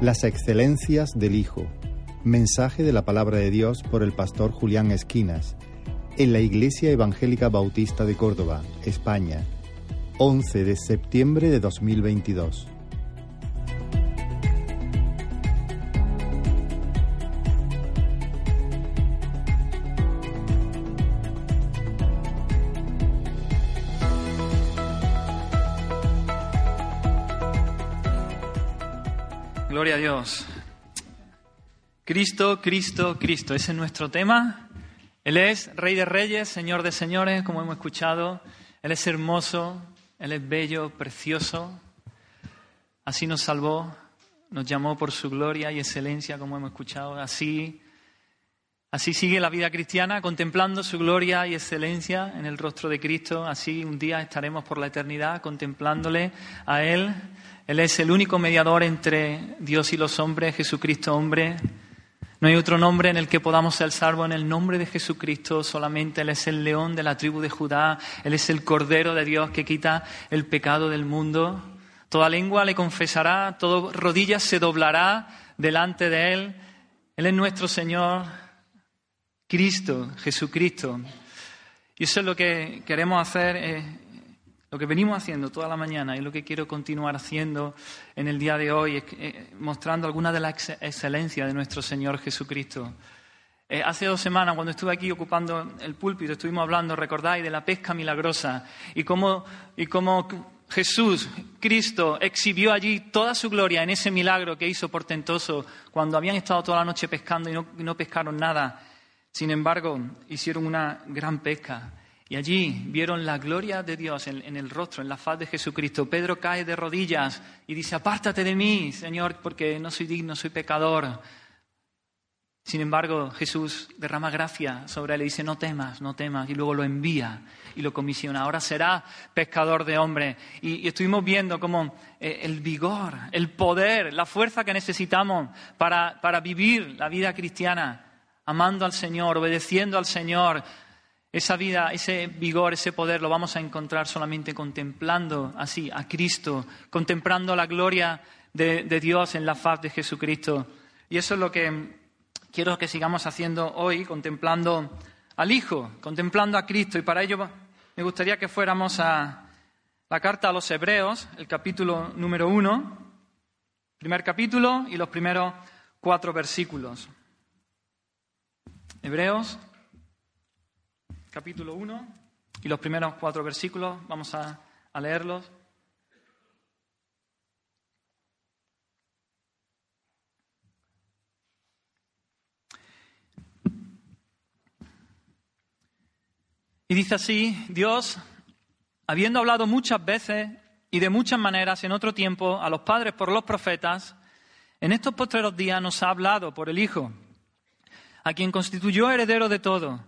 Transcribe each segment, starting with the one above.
Las excelencias del Hijo. Mensaje de la palabra de Dios por el pastor Julián Esquinas. En la Iglesia Evangélica Bautista de Córdoba, España. 11 de septiembre de 2022. Cristo, Cristo, Cristo. Ese es nuestro tema. Él es Rey de Reyes, Señor de Señores, como hemos escuchado. Él es hermoso, Él es bello, precioso. Así nos salvó, nos llamó por su gloria y excelencia, como hemos escuchado. Así, así sigue la vida cristiana, contemplando su gloria y excelencia en el rostro de Cristo. Así un día estaremos por la eternidad contemplándole a Él él es el único mediador entre Dios y los hombres, Jesucristo hombre. No hay otro nombre en el que podamos ser salvos en el nombre de Jesucristo solamente. Él es el león de la tribu de Judá. Él es el cordero de Dios que quita el pecado del mundo. Toda lengua le confesará, toda rodilla se doblará delante de Él. Él es nuestro Señor, Cristo, Jesucristo. Y eso es lo que queremos hacer. Eh, lo que venimos haciendo toda la mañana y lo que quiero continuar haciendo en el día de hoy es eh, mostrando algunas de las excelencias de nuestro Señor Jesucristo. Eh, hace dos semanas, cuando estuve aquí ocupando el púlpito, estuvimos hablando, recordáis, de la pesca milagrosa y cómo, y cómo Jesús, Cristo, exhibió allí toda su gloria en ese milagro que hizo portentoso cuando habían estado toda la noche pescando y no, y no pescaron nada. Sin embargo, hicieron una gran pesca. Y allí vieron la gloria de Dios en, el rostro, en la faz de Jesucristo. Pedro cae de rodillas y dice, apártate de mí, Señor, porque no soy digno, soy pecador. Sin embargo, Jesús derrama gracia sobre él y dice, no temas, no temas, y luego lo envía y lo comisiona. Ahora será pescador de hombres. Y, estuvimos viendo cómo eh, el vigor, el poder, la fuerza que necesitamos para, para vivir la vida cristiana, amando al Señor, obedeciendo al Señor, esa vida, ese vigor, ese poder lo vamos a encontrar solamente contemplando así a Cristo, contemplando la gloria de, Dios en la faz de Jesucristo. Y eso es lo que quiero que sigamos haciendo hoy, contemplando al Hijo, contemplando a Cristo. Y para ello me gustaría que fuéramos a la carta a los Hebreos, el capítulo número uno, primer capítulo y los primeros cuatro versículos. Hebreos capítulo 1 y los primeros cuatro versículos, vamos a, a leerlos. Y dice así, Dios, habiendo hablado muchas veces y de muchas maneras en otro tiempo a los padres por los profetas, en estos postreros días nos ha hablado por el Hijo, a quien constituyó heredero de todo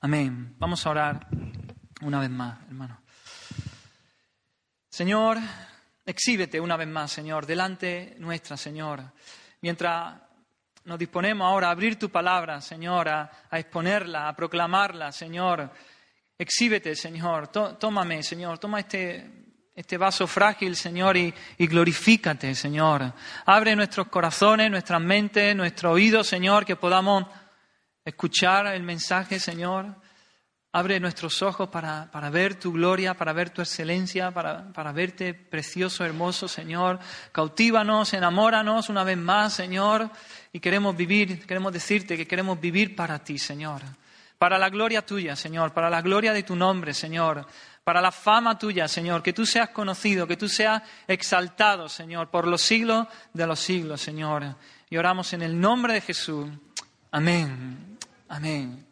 Amén. Vamos a orar una vez más, hermano. Señor, exhíbete una vez más, Señor, delante nuestra, Señor. Mientras nos disponemos ahora a abrir tu palabra, Señor, a, exponerla, a proclamarla, Señor. Exhíbete, Señor. tómame, Señor. Toma este, este vaso frágil, Señor, y, y, glorifícate, Señor. Abre nuestros corazones, nuestras mentes, nuestros oídos, Señor, que podamos escuchar el mensaje, Señor. Abre nuestros ojos para, ver tu gloria, para ver tu excelencia, para, para, verte precioso, hermoso, Señor. Cautívanos, enamóranos una vez más, Señor. Y queremos vivir, queremos decirte que queremos vivir para ti, Señor. Para la gloria tuya, Señor. Para la gloria de tu nombre, Señor. Para la fama tuya, Señor. Que tú seas conocido, que tú seas exaltado, Señor. Por los siglos de los siglos, Señor. Y oramos en el nombre de Jesús. Amén. Amén.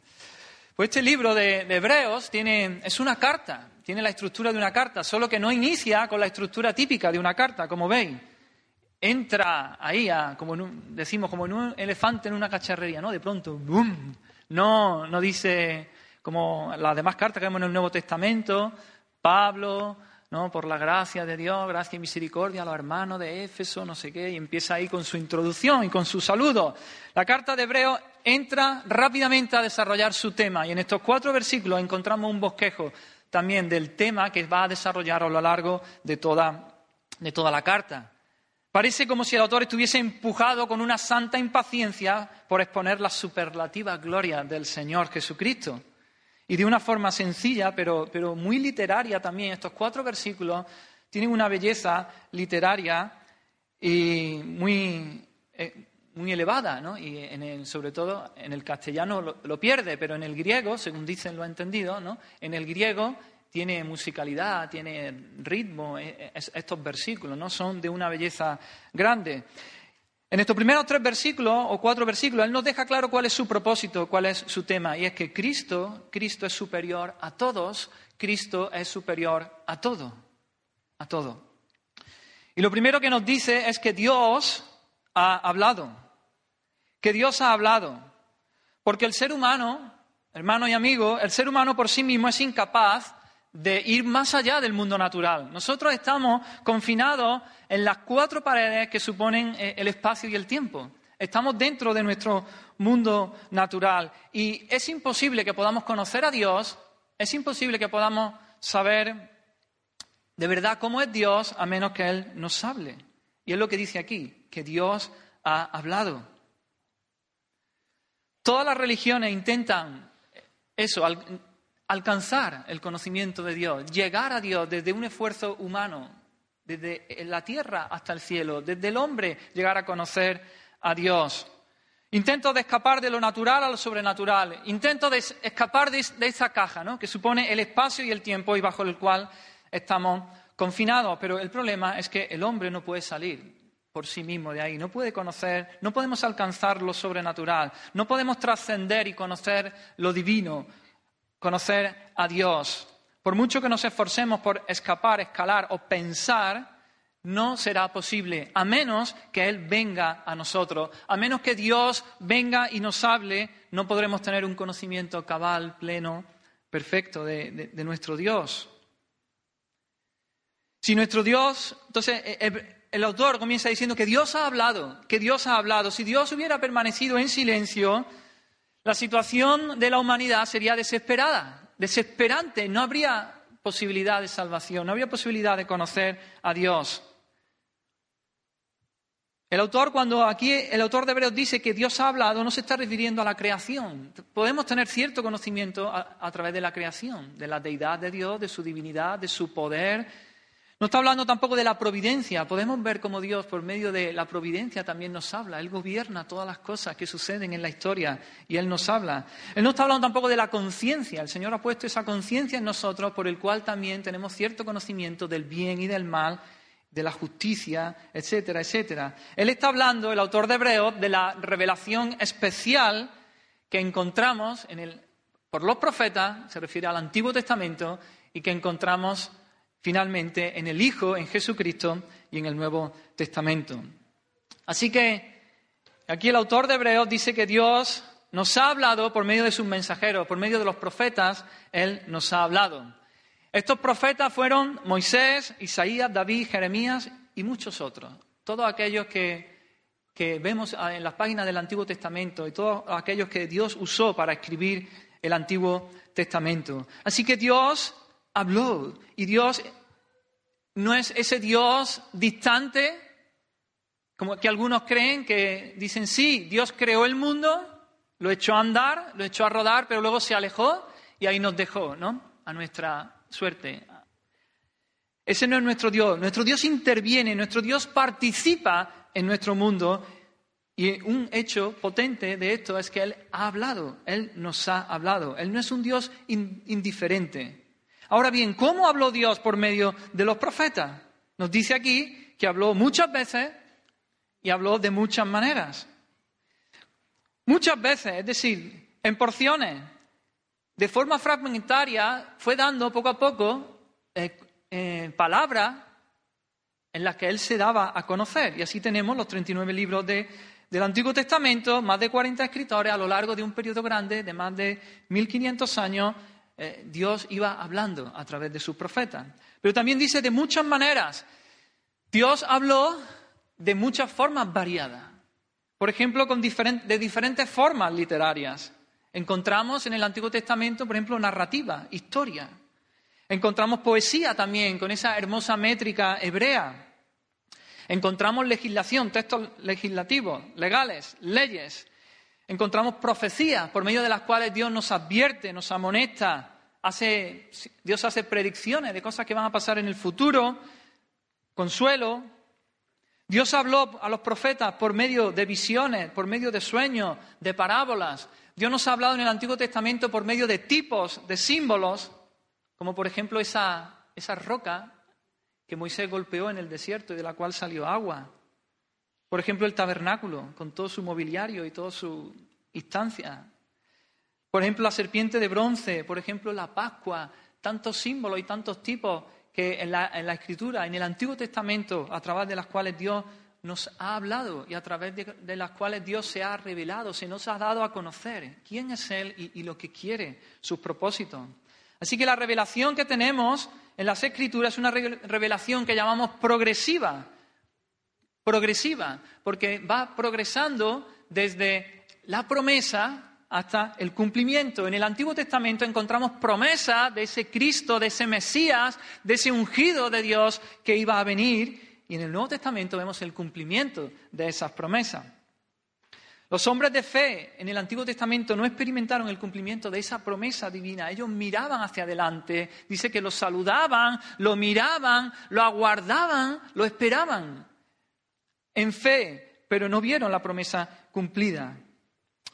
Pues este libro de, Hebreos tiene, es una carta, tiene la estructura de una carta, solo que no inicia con la estructura típica de una carta, como veis. entra ahí, como decimos, como en un elefante en una cacharrería, ¿no? De pronto, ¡boom! No, no dice como las demás cartas que vemos en el Nuevo Testamento, Pablo, ¿no? Por la gracia de Dios, gracia y misericordia a los hermanos de Éfeso, no sé qué, y empieza ahí con su introducción y con su saludo. La carta de Hebreo entra rápidamente a desarrollar su tema y en estos cuatro versículos encontramos un bosquejo también del tema que va a desarrollar a lo largo de toda, de toda la carta. Parece como si el autor estuviese empujado con una santa impaciencia por exponer las superlativas glorias del Señor Jesucristo. Y de una forma sencilla, pero, muy literaria también, estos cuatro versículos tienen una belleza literaria y muy, eh, muy elevada, ¿no? Y en sobre todo en el castellano lo, pierde, pero en el griego, según dicen lo entendido, ¿no? En el griego tiene musicalidad, tiene ritmo, eh, eh, estos versículos, ¿no? Son de una belleza grande. En estos primeros tres versículos o cuatro versículos, Él nos deja claro cuál es su propósito, cuál es su tema, y es que Cristo, Cristo es superior a todos, Cristo es superior a todo, a todo. Y lo primero que nos dice es que Dios ha hablado, que Dios ha hablado, porque el ser humano, hermano y amigo, el ser humano por sí mismo es incapaz de ir más allá del mundo natural. Nosotros estamos confinados en las cuatro paredes que suponen eh, el espacio y el tiempo. Estamos dentro de nuestro mundo natural y es imposible que podamos conocer a Dios, es imposible que podamos saber de verdad cómo es Dios a menos que Él nos hable. Y es lo que dice aquí, que Dios ha hablado. Todas las religiones intentan eso, alcanzar el conocimiento de Dios, llegar a Dios desde un esfuerzo humano, desde la tierra hasta el cielo, desde el hombre llegar a conocer a Dios. Intento de escapar de lo natural a lo sobrenatural. Intento de escapar de, esa caja, ¿no? que supone el espacio y el tiempo y bajo el cual estamos confinados. Pero el problema es que el hombre no puede salir por sí mismo de ahí, no puede conocer, no podemos alcanzar lo sobrenatural, no podemos trascender y conocer lo divino, conocer a Dios. Por mucho que nos esforcemos por escapar, escalar o pensar, no será posible, a menos que Él venga a nosotros, a menos que Dios venga y nos hable, no podremos tener un conocimiento cabal, pleno, perfecto de, nuestro Dios. Si nuestro Dios, entonces eh, eh, el autor comienza diciendo que Dios ha hablado, que Dios ha hablado. Si Dios hubiera permanecido en silencio, la situación de la humanidad sería desesperada, desesperante, no habría posibilidad de salvación, no habría posibilidad de conocer a Dios. El autor, cuando aquí el autor de Hebreos dice que Dios ha hablado, no se está refiriendo a la creación. Podemos tener cierto conocimiento a, a través de la creación, de la deidad de Dios, de su divinidad, de su poder, no está hablando tampoco de la providencia. Podemos ver cómo Dios, por medio de la providencia, también nos habla. Él gobierna todas las cosas que suceden en la historia y Él nos habla. Él no está hablando tampoco de la conciencia. El Señor ha puesto esa conciencia en nosotros, por el cual también tenemos cierto conocimiento del bien y del mal, de la justicia, etcétera, etcétera. Él está hablando, el autor de Hebreos, de la revelación especial que encontramos por los profetas, se refiere al Antiguo Testamento, y que encontramos finalmente en el Hijo, en Jesucristo y en el Nuevo Testamento. Así que aquí el autor de Hebreos dice que Dios nos ha hablado por medio de sus mensajeros, por medio de los profetas, Él nos ha hablado. Estos profetas fueron Moisés, Isaías, David, Jeremías y muchos otros. Todos aquellos que, que vemos en las páginas del Antiguo Testamento y todos aquellos que Dios usó para escribir el Antiguo Testamento. Así que Dios habló. Y Dios no es ese Dios distante, como que algunos creen que dicen, sí, Dios creó el mundo, lo echó a andar, lo echó a rodar, pero luego se alejó y ahí nos dejó, ¿no? A nuestra suerte. Ese no es nuestro Dios. Nuestro Dios interviene, nuestro Dios participa en nuestro mundo y un hecho potente de esto es que Él ha hablado, Él nos ha hablado. Él no es un Dios indiferente. Ahora bien, ¿cómo habló Dios por medio de los profetas? Nos dice aquí que habló muchas veces y habló de muchas maneras. Muchas veces, es decir, en porciones, de forma fragmentaria, fue dando poco a poco eh, eh, palabras en las que él se daba a conocer. Y así tenemos los 39 libros de, del Antiguo Testamento, más de 40 escritores a lo largo de un periodo grande de más de 1500 años. Eh, Dios iba hablando a través de sus profetas. Pero también dice de muchas maneras. Dios habló de muchas formas variadas. Por ejemplo, con de diferentes formas literarias. Encontramos en el Antiguo Testamento, por ejemplo, narrativa, historia. Encontramos poesía también, con esa hermosa métrica hebrea. Encontramos legislación, textos legislativos, legales, leyes. Encontramos profecías por medio de las cuales Dios nos advierte, nos amonesta, hace, Dios hace predicciones de cosas que van a pasar en el futuro, consuelo. Dios habló a los profetas por medio de visiones, por medio de sueños, de parábolas. Dios nos ha hablado en el Antiguo Testamento por medio de tipos, de símbolos, como por ejemplo esa, esa roca que Moisés golpeó en el desierto y de la cual salió agua. Por ejemplo, el tabernáculo, con todo su mobiliario y toda su instancia. Por ejemplo, la serpiente de bronce, por ejemplo, la Pascua, tantos símbolos y tantos tipos que en la, Escritura, en el Antiguo Testamento, a través de las cuales Dios nos ha hablado y a través de, las cuales Dios se ha revelado, se nos ha dado a conocer quién es Él y, y lo que quiere, sus propósitos. Así que la revelación que tenemos en las Escrituras es una revelación que llamamos progresiva. Progresiva, porque va progresando desde la promesa hasta el cumplimiento. En el Antiguo Testamento encontramos promesa de ese Cristo, de ese Mesías, de ese ungido de Dios que iba a venir. Y en el Nuevo Testamento vemos el cumplimiento de esas promesas. Los hombres de fe en el Antiguo Testamento no experimentaron el cumplimiento de esa promesa divina. Ellos miraban hacia adelante. Dice que lo saludaban, lo miraban, lo aguardaban, lo esperaban en fe, pero no vieron la promesa cumplida.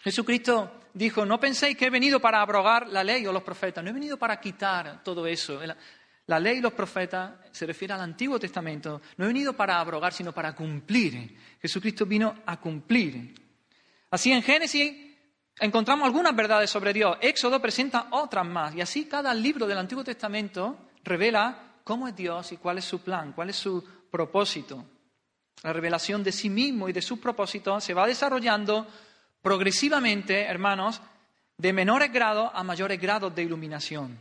Jesucristo dijo, no penséis que he venido para abrogar la ley o los profetas. No he venido para quitar todo eso. La ley y los profetas se refiere al Antiguo Testamento. No he venido para abrogar, sino para cumplir. Jesucristo vino a cumplir. Así en Génesis encontramos algunas verdades sobre Dios. Éxodo presenta otras más. Y así cada libro del Antiguo Testamento revela cómo es Dios y cuál es su plan, cuál es su propósito. La revelación de sí mismo y de sus propósitos se va desarrollando progresivamente, hermanos, de menores grados a mayores grados de iluminación.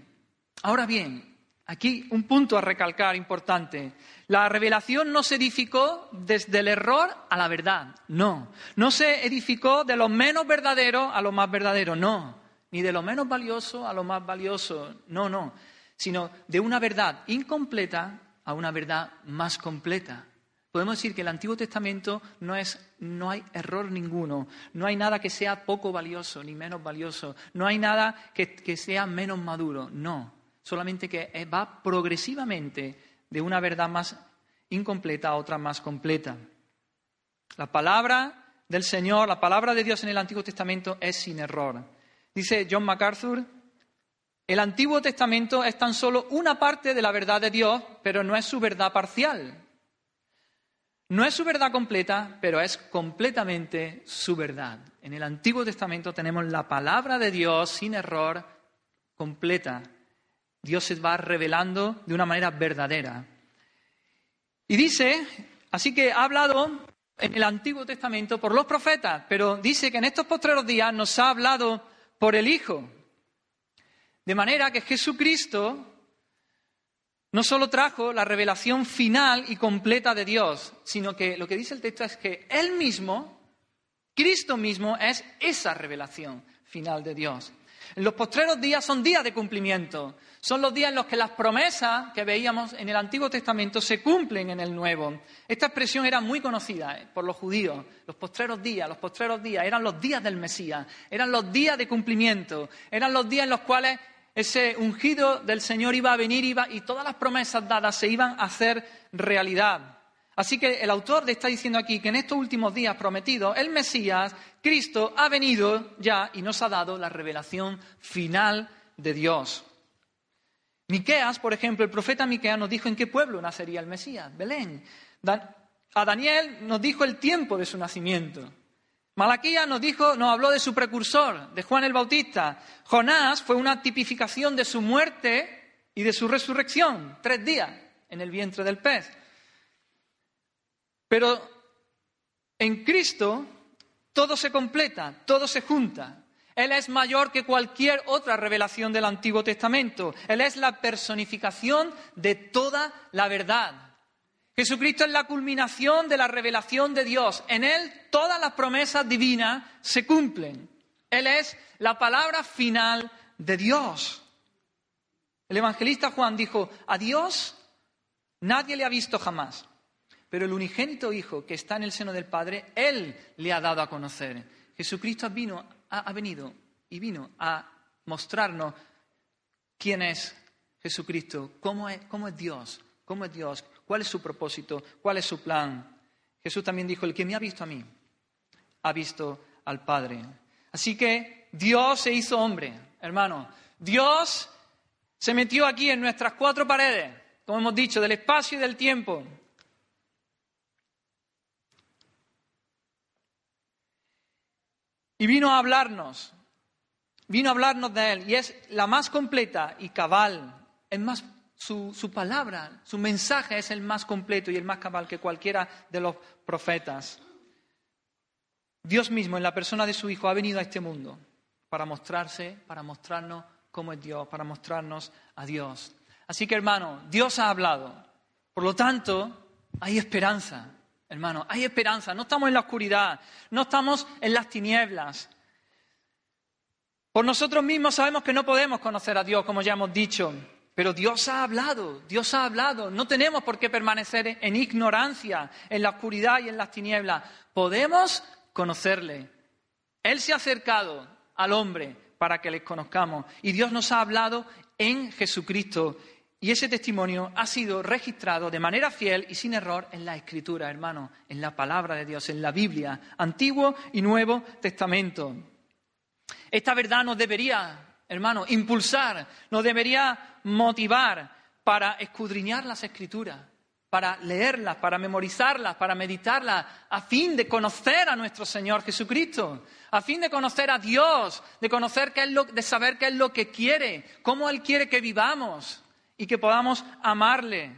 Ahora bien, Aquí un punto a recalcar importante. La revelación no se edificó desde el error a la verdad, no. No se edificó de lo menos verdadero a lo más verdadero, no. Ni de lo menos valioso a lo más valioso, no, no. Sino de una verdad incompleta a una verdad más completa. Podemos decir que el Antiguo Testamento no, es, no hay error ninguno, no hay nada que sea poco valioso ni menos valioso, no hay nada que sea menos maduro, no solamente que va progresivamente de una verdad más incompleta a otra más completa. La palabra del Señor, la palabra de Dios en el Antiguo Testamento es sin error. Dice John MacArthur, el Antiguo Testamento es tan solo una parte de la verdad de Dios, pero no es su verdad parcial. No es su verdad completa, pero es completamente su verdad. En el Antiguo Testamento tenemos la palabra de Dios sin error completa Dios se va revelando de una manera verdadera. Y dice, así que ha hablado en el Antiguo Testamento por los profetas, pero dice que en estos postreros días nos ha hablado por el Hijo. De manera que Jesucristo no solo trajo la revelación final y completa de Dios, sino que lo que dice el texto es que Él mismo, Cristo mismo, es esa revelación final de Dios. Los postreros días son días de cumplimiento. Son los días en los que las promesas que veíamos en el Antiguo Testamento se cumplen en el Nuevo. Esta expresión era muy conocida eh, por los judíos. Los postreros días, los postreros días, eran los días del Mesías, eran los días de cumplimiento, eran los días en los cuales ese ungido del Señor iba a venir iba, y todas las promesas dadas se iban a hacer realidad. Así que el autor está diciendo aquí que en estos últimos días prometidos, el Mesías, Cristo, ha venido ya y nos ha dado la revelación final de Dios. Miqueas, por ejemplo, el profeta Miqueas nos dijo en qué pueblo nacería el Mesías, Belén. a Daniel nos dijo el tiempo de su nacimiento. Malaquías nos dijo, nos habló de su precursor, de Juan el Bautista. Jonás fue una tipificación de su muerte y de su resurrección, tres días en el vientre del pez. Pero en Cristo todo se completa, todo se junta. Él es mayor que cualquier otra revelación del Antiguo Testamento. Él es la personificación de toda la verdad. Jesucristo es la culminación de la revelación de Dios. En Él todas las promesas divinas se cumplen. Él es la palabra final de Dios. El evangelista Juan dijo, a Dios nadie le ha visto jamás, pero el unigénito Hijo que está en el seno del Padre, Él le ha dado a conocer. Jesucristo vino, ha, venido y vino a mostrarnos quién es Jesucristo, cómo es, cómo es Dios, cómo es Dios, cuál es su propósito, cuál es su plan. Jesús también dijo, el que me ha visto a mí, ha visto al Padre. Así que Dios se hizo hombre, hermano. Dios se metió aquí en nuestras cuatro paredes, como hemos dicho, del espacio y del tiempo. Y vino a hablarnos, vino a hablarnos de Él, y es la más completa y cabal, es más su, palabra, su mensaje es el más completo y el más cabal que cualquiera de los profetas. Dios mismo, en la persona de su Hijo, ha venido a este mundo para mostrarse, para mostrarnos cómo es Dios, para mostrarnos a Dios. Así que, hermano, Dios ha hablado. Por lo tanto, hay esperanza, hermano, hay esperanza. No estamos en la oscuridad, no estamos en las tinieblas. Por nosotros mismos sabemos que no podemos conocer a Dios, como ya hemos dicho. Pero Dios ha hablado, Dios ha hablado. No tenemos por qué permanecer en ignorancia, en la oscuridad y en las tinieblas. Podemos conocerle. Él se ha acercado al hombre para que le conozcamos. Y Dios nos ha hablado en Jesucristo. Y ese testimonio ha sido registrado de manera fiel y sin error en la Escritura, hermano, en la palabra de Dios, en la Biblia, Antiguo y Nuevo Testamento. Esta verdad nos debería hermano, impulsar, nos debería motivar para escudriñar las escrituras, para leerlas, para memorizarlas, para meditarlas, a fin de conocer a nuestro Señor Jesucristo, a fin de conocer a Dios, de conocer qué es lo, de saber qué es lo que quiere, cómo Él quiere que vivamos y que podamos amarle.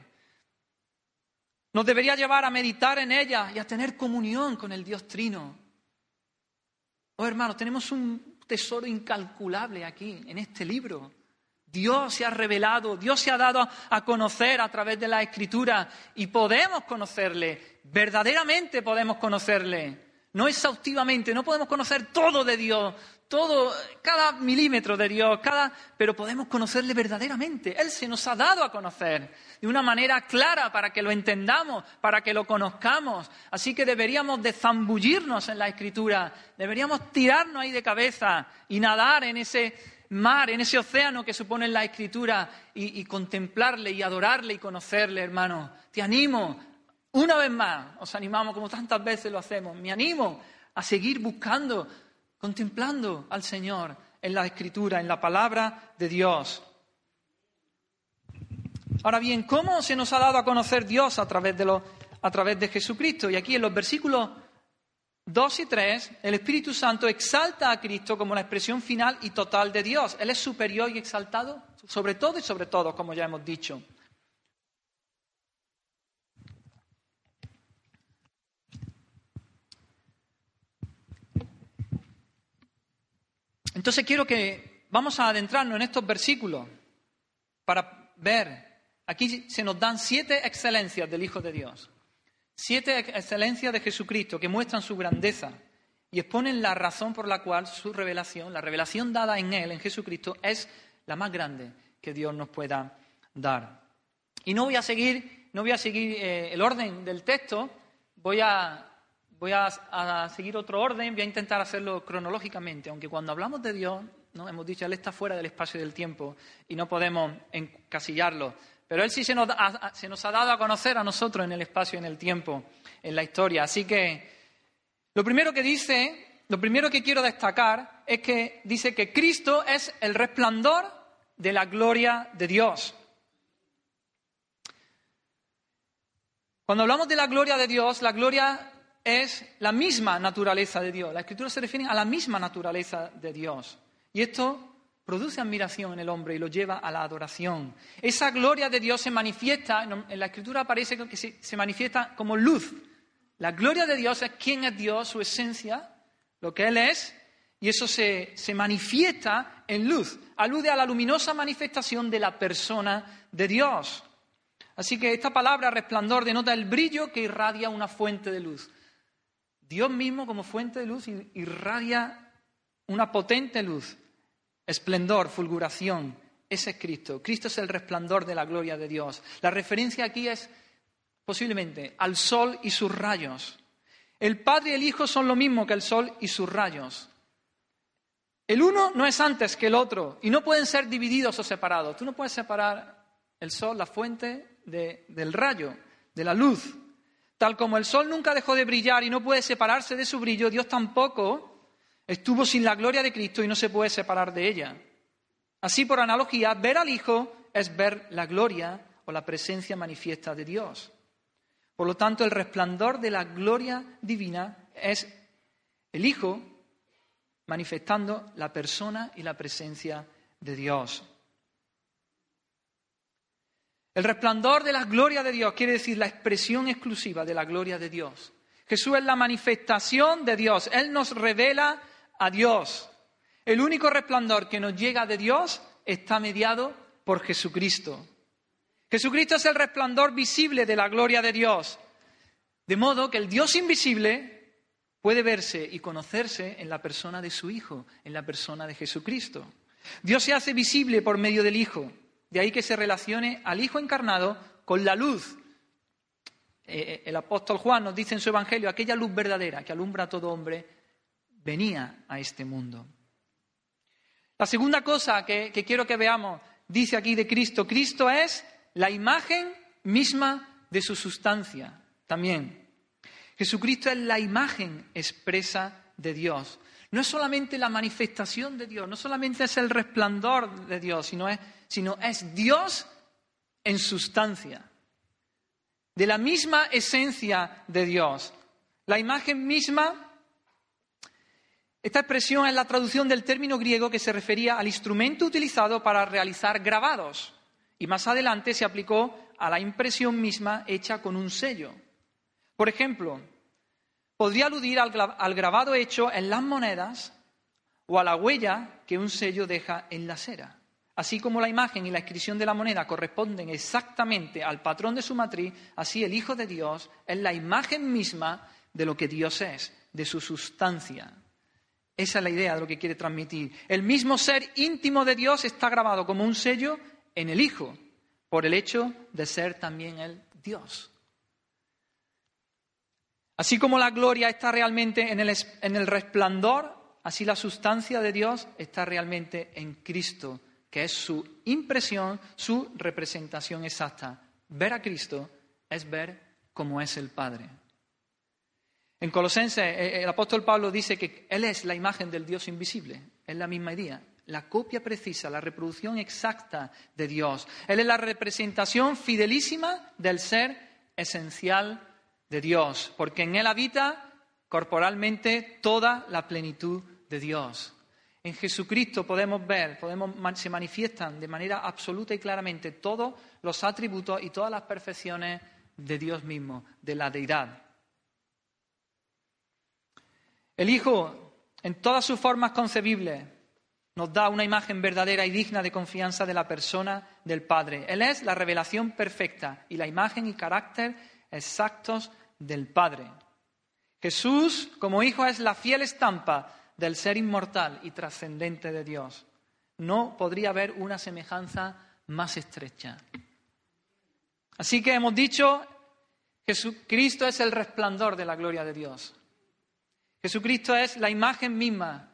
Nos debería llevar a meditar en ella y a tener comunión con el Dios Trino. Oh, hermano, tenemos un tesoro incalculable aquí, en este libro. Dios se ha revelado, Dios se ha dado a conocer a través de la escritura y podemos conocerle, verdaderamente podemos conocerle, no exhaustivamente, no podemos conocer todo de Dios, todo, cada milímetro de Dios, cada, pero podemos conocerle verdaderamente. Él se nos ha dado a conocer de una manera clara para que lo entendamos, para que lo conozcamos. Así que deberíamos de zambullirnos en la escritura, deberíamos tirarnos ahí de cabeza y nadar en ese mar, en ese océano que supone la escritura y, y contemplarle y adorarle y conocerle, hermano. Te animo, una vez más, os animamos como tantas veces lo hacemos, me animo a seguir buscando contemplando al Señor en la Escritura, en la palabra de Dios. Ahora bien, ¿cómo se nos ha dado a conocer Dios a través de, a través de Jesucristo? Y aquí en los versículos 2 y 3, el Espíritu Santo exalta a Cristo como la expresión final y total de Dios. Él es superior y exaltado sobre todo y sobre todo, como ya hemos dicho. Entonces quiero que vamos a adentrarnos en estos versículos para ver, aquí se nos dan siete excelencias del Hijo de Dios, siete excelencias de Jesucristo que muestran su grandeza y exponen la razón por la cual su revelación, la revelación dada en Él, en Jesucristo, es la más grande que Dios nos pueda dar. Y no voy a seguir, no voy a seguir eh, el orden del texto, voy a Voy a, seguir otro orden, voy a intentar hacerlo cronológicamente, aunque cuando hablamos de Dios, ¿no? hemos dicho, Él está fuera del espacio y del tiempo y no podemos encasillarlo. Pero Él sí se nos, ha, dado a conocer a nosotros en el espacio y en el tiempo, en la historia. Así que lo primero que dice, lo primero que quiero destacar es que dice que Cristo es el resplandor de la gloria de Dios. Cuando hablamos de la gloria de Dios, la gloria es la misma naturaleza de Dios. La escritura se refiere a la misma naturaleza de Dios. Y esto produce admiración en el hombre y lo lleva a la adoración. Esa gloria de Dios se manifiesta, en la escritura aparece que se, manifiesta como luz, La gloria de Dios es quién es Dios, su esencia, lo que Él es, y eso se, se manifiesta en luz. Alude a la luminosa manifestación de la persona de Dios. Así que esta palabra resplandor denota el brillo que irradia una fuente de luz. Dios mismo como fuente de luz irradia una potente luz, esplendor, fulguración. Ese es Cristo. Cristo es el resplandor de la gloria de Dios. La referencia aquí es posiblemente al sol y sus rayos. El Padre y el Hijo son lo mismo que el sol y sus rayos. El uno no es antes que el otro y no pueden ser divididos o separados. Tú no puedes separar el sol, la fuente, del rayo, de la luz. Tal como el sol nunca dejó de brillar y no puede separarse de su brillo, Dios tampoco estuvo sin la gloria de Cristo y no se puede separar de ella. Así, por analogía, ver al Hijo es ver la gloria o la presencia manifiesta de Dios. Por lo tanto, el resplandor de la gloria divina es el Hijo manifestando la persona y la presencia de Dios. El resplandor de la gloria de Dios quiere decir la expresión exclusiva de la gloria de Dios. Jesús es la manifestación de Dios. Él nos revela a Dios. El único resplandor que nos llega de Dios está mediado por Jesucristo. Jesucristo es el resplandor visible de la gloria de Dios. De modo que el Dios invisible puede verse y conocerse en la persona de su Hijo, en la persona de Jesucristo. Dios se hace visible por medio del Hijo. De ahí que se relacione al Hijo encarnado con la luz. Eh, eh, el apóstol Juan nos dice en su Evangelio, aquella luz verdadera que alumbra a todo hombre, venía a este mundo. La segunda cosa que, que quiero que veamos, dice aquí de Cristo, Cristo es la imagen misma de su sustancia también. Jesucristo es la imagen expresa de Dios. No es solamente la manifestación de Dios, no solamente es el resplandor de Dios, sino es es Dios en sustancia, de la misma esencia de Dios. La imagen misma, esta expresión es la traducción del término griego que se refería al instrumento utilizado para realizar grabados y más adelante se aplicó a la impresión misma hecha con un sello. Por ejemplo, podría aludir al, grabado hecho en las monedas o a la huella que un sello deja en la cera. Así como la imagen y la inscripción de la moneda corresponden exactamente al patrón de su matriz, así el Hijo de Dios es la imagen misma de lo que Dios es, de su sustancia. Esa es la idea de lo que quiere transmitir. El mismo ser íntimo de Dios está grabado como un sello en el Hijo, por el hecho de ser también el Dios. Así como la gloria está realmente en el, resplandor, así la sustancia de Dios está realmente en Cristo que es su impresión, su representación exacta. Ver a Cristo es ver cómo es el Padre. En Colosenses, eh, eh, el apóstol Pablo dice que Él es la imagen del Dios invisible, es la misma idea, la copia precisa, la reproducción exacta de Dios. Él es la representación fidelísima del ser esencial de Dios, porque en Él habita corporalmente toda la plenitud de Dios. En Jesucristo podemos ver, podemos, se manifiestan de manera absoluta y claramente todos los atributos y todas las perfecciones de Dios mismo, de la deidad. El Hijo, en todas sus formas concebibles, nos da una imagen verdadera y digna de confianza de la persona del Padre. Él es la revelación perfecta y la imagen y carácter exactos del Padre. Jesús, como Hijo, es la fiel estampa del ser inmortal y trascendente de Dios. No podría haber una semejanza más estrecha. Así que hemos dicho, Jesucristo es el resplandor de la gloria de Dios. Jesucristo es la imagen misma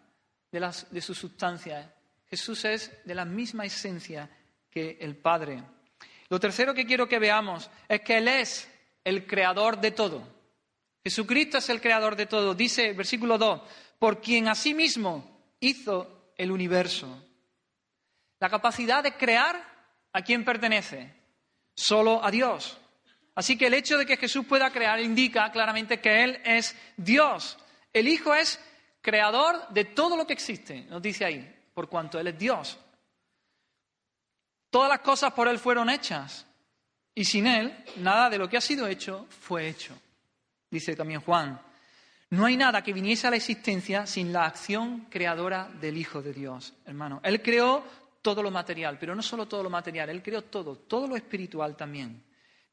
de, de su sustancia. Jesús es de la misma esencia que el Padre. Lo tercero que quiero que veamos es que Él es el creador de todo. Jesucristo es el creador de todo. Dice versículo 2, por quien asimismo hizo el universo. La capacidad de crear, ¿a quién pertenece? Solo a Dios. Así que el hecho de que Jesús pueda crear indica claramente que Él es Dios. El Hijo es creador de todo lo que existe, nos dice ahí, por cuanto Él es Dios. Todas las cosas por Él fueron hechas y sin Él nada de lo que ha sido hecho fue hecho. dice también Juan. No hay nada que viniese a la existencia sin la acción creadora del Hijo de Dios, hermano. Él creó todo lo material, pero no solo todo lo material, Él creó todo, todo lo espiritual también.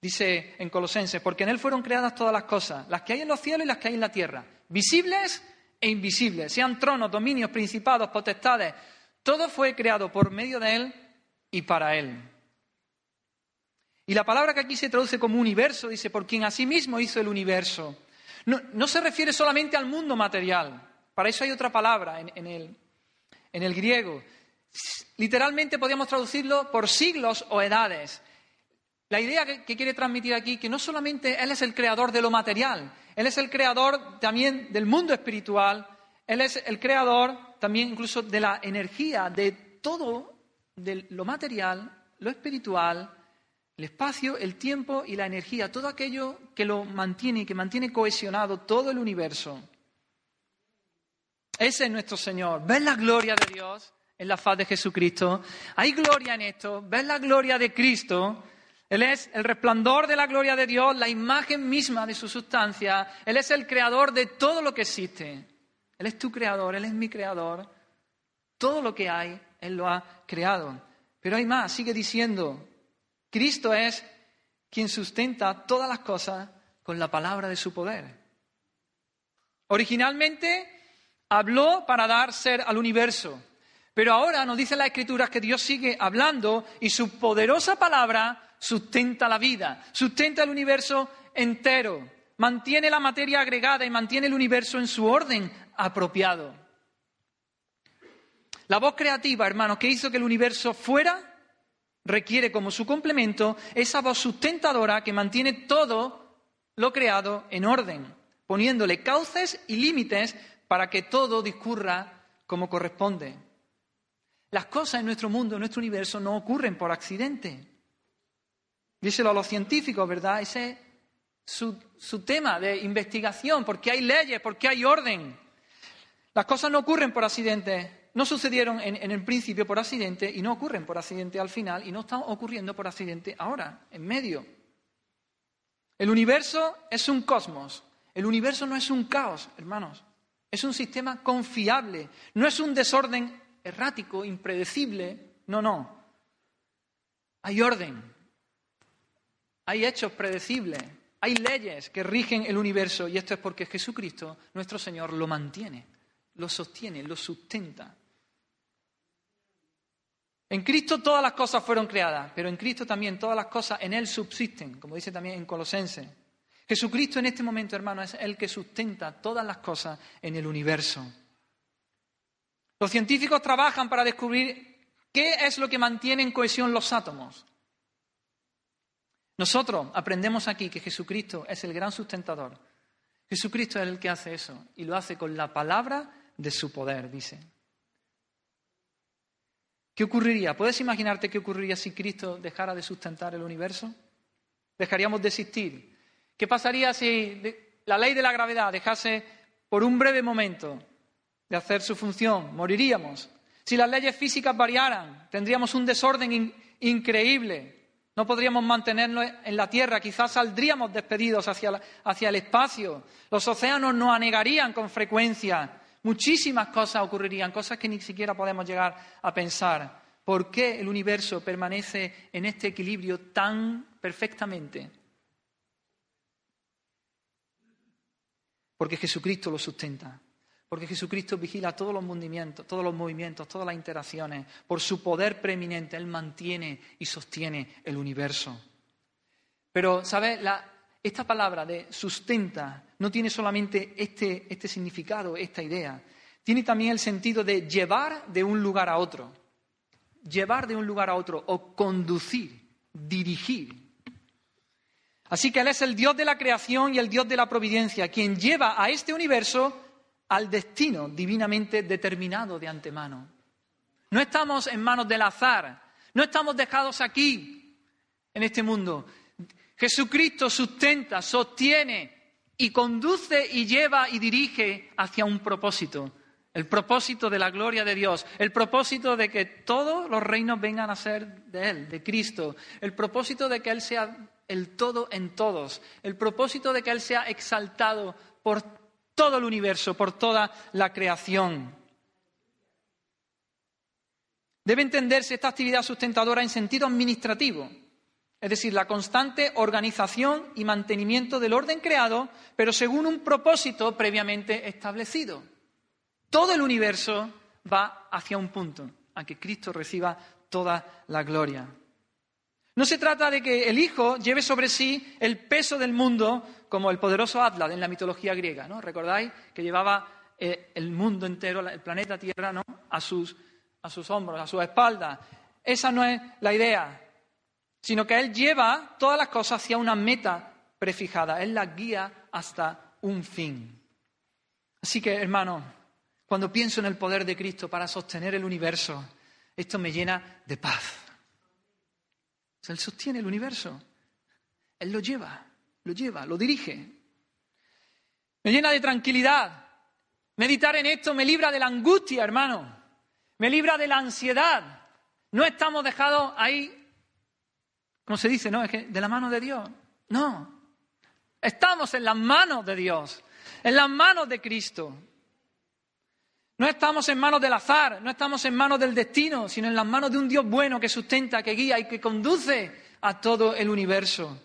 Dice en Colosenses, porque en Él fueron creadas todas las cosas, las que hay en los cielos y las que hay en la tierra, visibles e invisibles, sean tronos, dominios, principados, potestades, todo fue creado por medio de Él y para Él. Y la palabra que aquí se traduce como universo dice, por quien mismo hizo el universo. No, se refiere solamente al mundo material, para eso hay otra palabra en, el, en el griego. Literalmente podríamos traducirlo por siglos o edades. La idea que, que, quiere transmitir aquí que no solamente Él es el creador de lo material, Él es el creador también del mundo espiritual, Él es el creador también incluso de la energía, de todo, de lo material, lo espiritual, el espacio, el tiempo y la energía, todo aquello que lo mantiene y que mantiene cohesionado todo el universo. Ese es nuestro Señor. ¿Ves la gloria de Dios en la faz de Jesucristo? Hay gloria en esto. ¿Ves la gloria de Cristo? Él es el resplandor de la gloria de Dios, la imagen misma de su sustancia. Él es el creador de todo lo que existe. Él es tu creador, Él es mi creador. Todo lo que hay, Él lo ha creado. Pero hay más, sigue diciendo, Cristo es quien sustenta todas las cosas con la palabra de su poder. Originalmente habló para dar ser al universo, pero ahora nos dice la Escritura que Dios sigue hablando y su poderosa palabra sustenta la vida, sustenta el universo entero, mantiene la materia agregada y mantiene el universo en su orden apropiado. La voz creativa, hermanos, que hizo que el universo fuera, requiere como su complemento esa voz sustentadora que mantiene todo lo creado en orden, poniéndole cauces y límites para que todo discurra como corresponde. Las cosas en nuestro mundo, en nuestro universo, no ocurren por accidente. Díselo a los científicos, ¿verdad? Ese es su, su tema de investigación, porque hay leyes, porque hay orden. Las cosas no ocurren por accidente no sucedieron en, el principio por accidente y no ocurren por accidente al final y no están ocurriendo por accidente ahora, en medio. El universo es un cosmos. El universo no es un caos, hermanos. Es un sistema confiable. No es un desorden errático, impredecible. No, no. Hay orden. Hay hechos predecibles. Hay leyes que rigen el universo y esto es porque Jesucristo, nuestro Señor, lo mantiene, lo sostiene, lo sustenta. En Cristo todas las cosas fueron creadas, pero en Cristo también todas las cosas en Él subsisten, como dice también en Colosenses. Jesucristo en este momento, hermano, es el que sustenta todas las cosas en el universo. Los científicos trabajan para descubrir qué es lo que mantiene en cohesión los átomos. Nosotros aprendemos aquí que Jesucristo es el gran sustentador. Jesucristo es el que hace eso y lo hace con la palabra de su poder, dice. ¿Qué ocurriría? ¿Puedes imaginarte qué ocurriría si Cristo dejara de sustentar el universo? ¿Dejaríamos de existir? ¿Qué pasaría si la ley de la gravedad dejase por un breve momento de hacer su función? Moriríamos. Si las leyes físicas variaran, tendríamos un desorden increíble. No podríamos mantenernos en la Tierra, quizás saldríamos despedidos hacia, hacia el espacio. Los océanos nos anegarían con frecuencia. Muchísimas cosas ocurrirían, cosas que ni siquiera podemos llegar a pensar. ¿Por qué el universo permanece en este equilibrio tan perfectamente? Porque Jesucristo lo sustenta. Porque Jesucristo vigila todos los movimientos, todos los movimientos, todas las interacciones. Por su poder preeminente, Él mantiene y sostiene el universo. Pero, ¿sabes? Esta palabra de sustenta no tiene solamente este, este, significado, esta idea, tiene también el sentido de llevar de un lugar a otro, llevar de un lugar a otro o conducir, dirigir. Así que Él es el Dios de la creación y el Dios de la providencia, quien lleva a este universo al destino divinamente determinado de antemano. No estamos en manos del azar, no estamos dejados aquí, en este mundo. Jesucristo sustenta, sostiene y conduce y lleva y dirige hacia un propósito el propósito de la gloria de Dios, el propósito de que todos los reinos vengan a ser de Él, de Cristo, el propósito de que Él sea el todo en todos, el propósito de que Él sea exaltado por todo el universo, por toda la creación. Debe entenderse esta actividad sustentadora en sentido administrativo, es decir, la constante organización y mantenimiento del orden creado, pero según un propósito previamente establecido. Todo el universo va hacia un punto, a que Cristo reciba toda la gloria. No se trata de que el Hijo lleve sobre sí el peso del mundo como el poderoso Atlas en la mitología griega, ¿no? ¿Recordáis que llevaba eh, el mundo entero, el planeta Tierra, ¿no? a, sus, a sus hombros, a sus espaldas? Esa no es la idea, sino que Él lleva todas las cosas hacia una meta prefijada, Él las guía hasta un fin. Así que, hermano, cuando pienso en el poder de Cristo para sostener el universo, esto me llena de paz. él sostiene el universo. Él lo lleva, lo lleva, lo dirige. Me llena de tranquilidad. Meditar en esto me libra de la angustia, hermano. Me libra de la ansiedad. No estamos dejados ahí, como se dice, ¿no? Es que de la mano de Dios. No. Estamos en las manos de Dios, en las manos de Cristo. No estamos en manos del azar, no estamos en manos del destino, sino en las manos de un Dios bueno que sustenta, que guía y que conduce a todo el universo.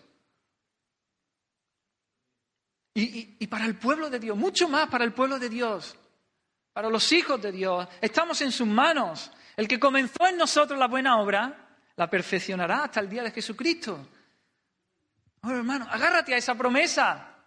Y, para el pueblo de Dios, mucho más para el pueblo de Dios, para los hijos de Dios, estamos en sus manos. El que comenzó en nosotros la buena obra, la perfeccionará hasta el día de Jesucristo. Ahora, hermano, agárrate a esa promesa.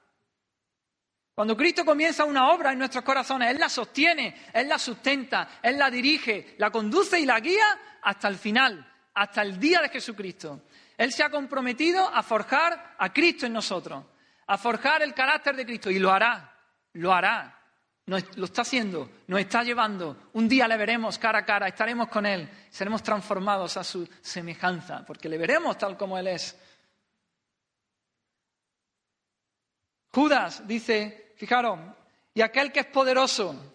Cuando Cristo comienza una obra en nuestros corazones, Él la sostiene, Él la sustenta, Él la dirige, la conduce y la guía hasta el final, hasta el día de Jesucristo. Él se ha comprometido a forjar a Cristo en nosotros, a forjar el carácter de Cristo y lo hará, lo hará. Lo está haciendo, nos está llevando. Un día le veremos cara a cara, estaremos con Él, seremos transformados a su semejanza, porque le veremos tal como Él es. Judas dice, fijaros, y aquel que es poderoso,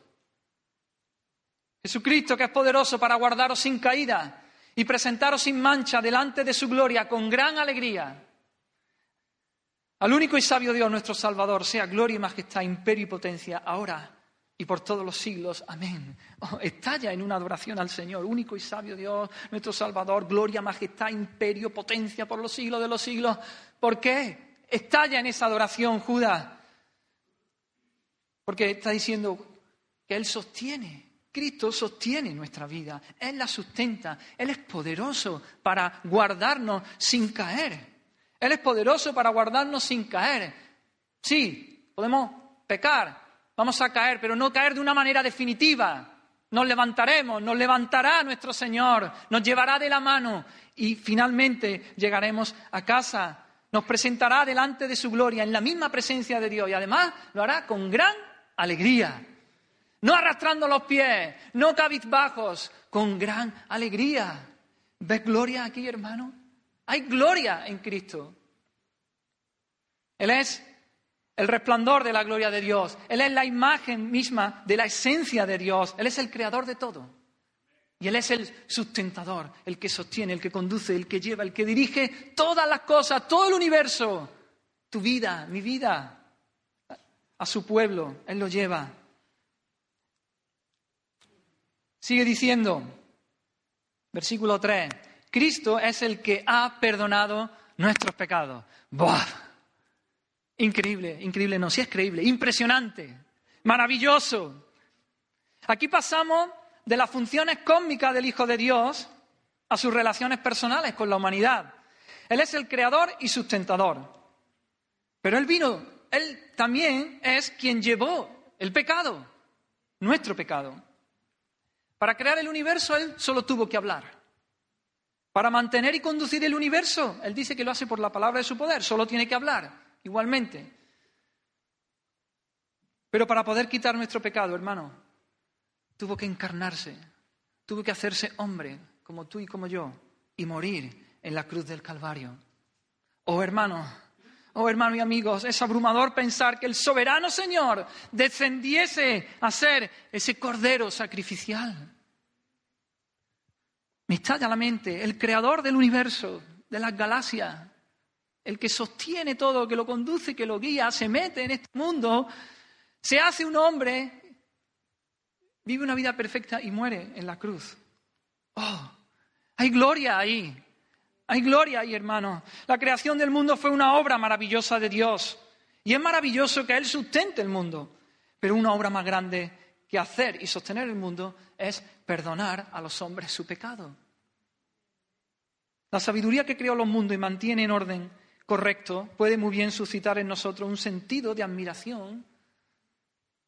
Jesucristo que es poderoso para guardaros sin caída y presentaros sin mancha delante de su gloria con gran alegría. Al único y sabio Dios, nuestro Salvador, sea gloria y majestad, imperio y potencia, ahora y por todos los siglos. Amén. Oh, estalla en una adoración al Señor, único y sabio Dios, nuestro Salvador, gloria, majestad, imperio, potencia por los siglos de los siglos. ¿Por qué? Estalla en esa adoración, Judas. Porque está diciendo que Él sostiene, Cristo sostiene nuestra vida, Él la sustenta, Él es poderoso para guardarnos sin caer. Él es poderoso para guardarnos sin caer. Sí, podemos pecar, vamos a caer, pero no caer de una manera definitiva. Nos levantaremos, nos levantará nuestro Señor, nos llevará de la mano y finalmente llegaremos a casa. Nos presentará delante de su gloria en la misma presencia de Dios y además lo hará con gran alegría. No arrastrando los pies, no cabizbajos, con gran alegría. ¿Ves gloria aquí, hermano? Hay gloria en Cristo. Él es el resplandor de la gloria de Dios. Él es la imagen misma de la esencia de Dios. Él es el creador de todo. Y Él es el sustentador, el que sostiene, el que conduce, el que lleva, el que dirige todas las cosas, todo el universo. Tu vida, mi vida, a su pueblo, Él lo lleva. Sigue diciendo, versículo 3, Cristo es el que ha perdonado nuestros pecados. Increíble, increíble, no, si es creíble, impresionante, maravilloso. Aquí pasamos de las funciones cósmicas del Hijo de Dios a sus relaciones personales con la humanidad. Él es el creador y sustentador. Pero Él vino él también es quien llevó el pecado, nuestro pecado. Para crear el universo, Él solo tuvo que hablar. Para mantener y conducir el universo, Él dice que lo hace por la palabra de su poder, solo tiene que hablar, igualmente. Pero para poder quitar nuestro pecado, hermano, tuvo que encarnarse, tuvo que hacerse hombre, como tú y como yo, y morir en la cruz del Calvario. Oh, hermano, oh hermanos y amigos, es abrumador pensar que el soberano Señor descendiese a ser ese cordero sacrificial. Me estalla la mente, el creador del universo, de las galaxias, el que sostiene todo, que lo conduce, que lo guía, se mete en este mundo, se hace un hombre, vive una vida perfecta y muere en la cruz. Oh, hay gloria ahí, hay gloria ahí, hermano. La creación del mundo fue una obra maravillosa de Dios. Y es maravilloso que Él sustente el mundo. Pero una obra más grande que hacer y sostener el mundo es perdonar a los hombres su pecado. La sabiduría que creó los mundos y mantiene en orden correcto puede muy bien suscitar en nosotros un sentido de admiración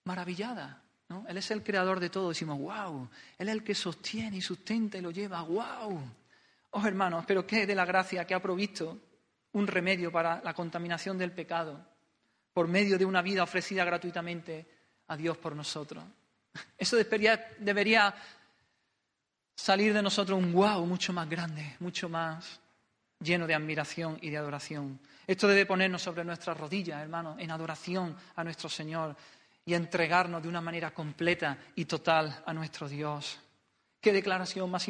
maravillada. ¿no? Él es el creador de todo. Decimos, wow, Él es el que sostiene y sustenta y lo lleva, wow. Oh hermanos, pero qué de la gracia que ha provisto un remedio para la contaminación del pecado por medio de una vida ofrecida gratuitamente a Dios por nosotros. Eso debería, debería salir de nosotros un wow mucho más grande, mucho más lleno de admiración y de adoración. Esto debe ponernos sobre nuestras rodillas, hermanos, en adoración a nuestro Señor y entregarnos de una manera completa y total a nuestro Dios. Qué declaración más,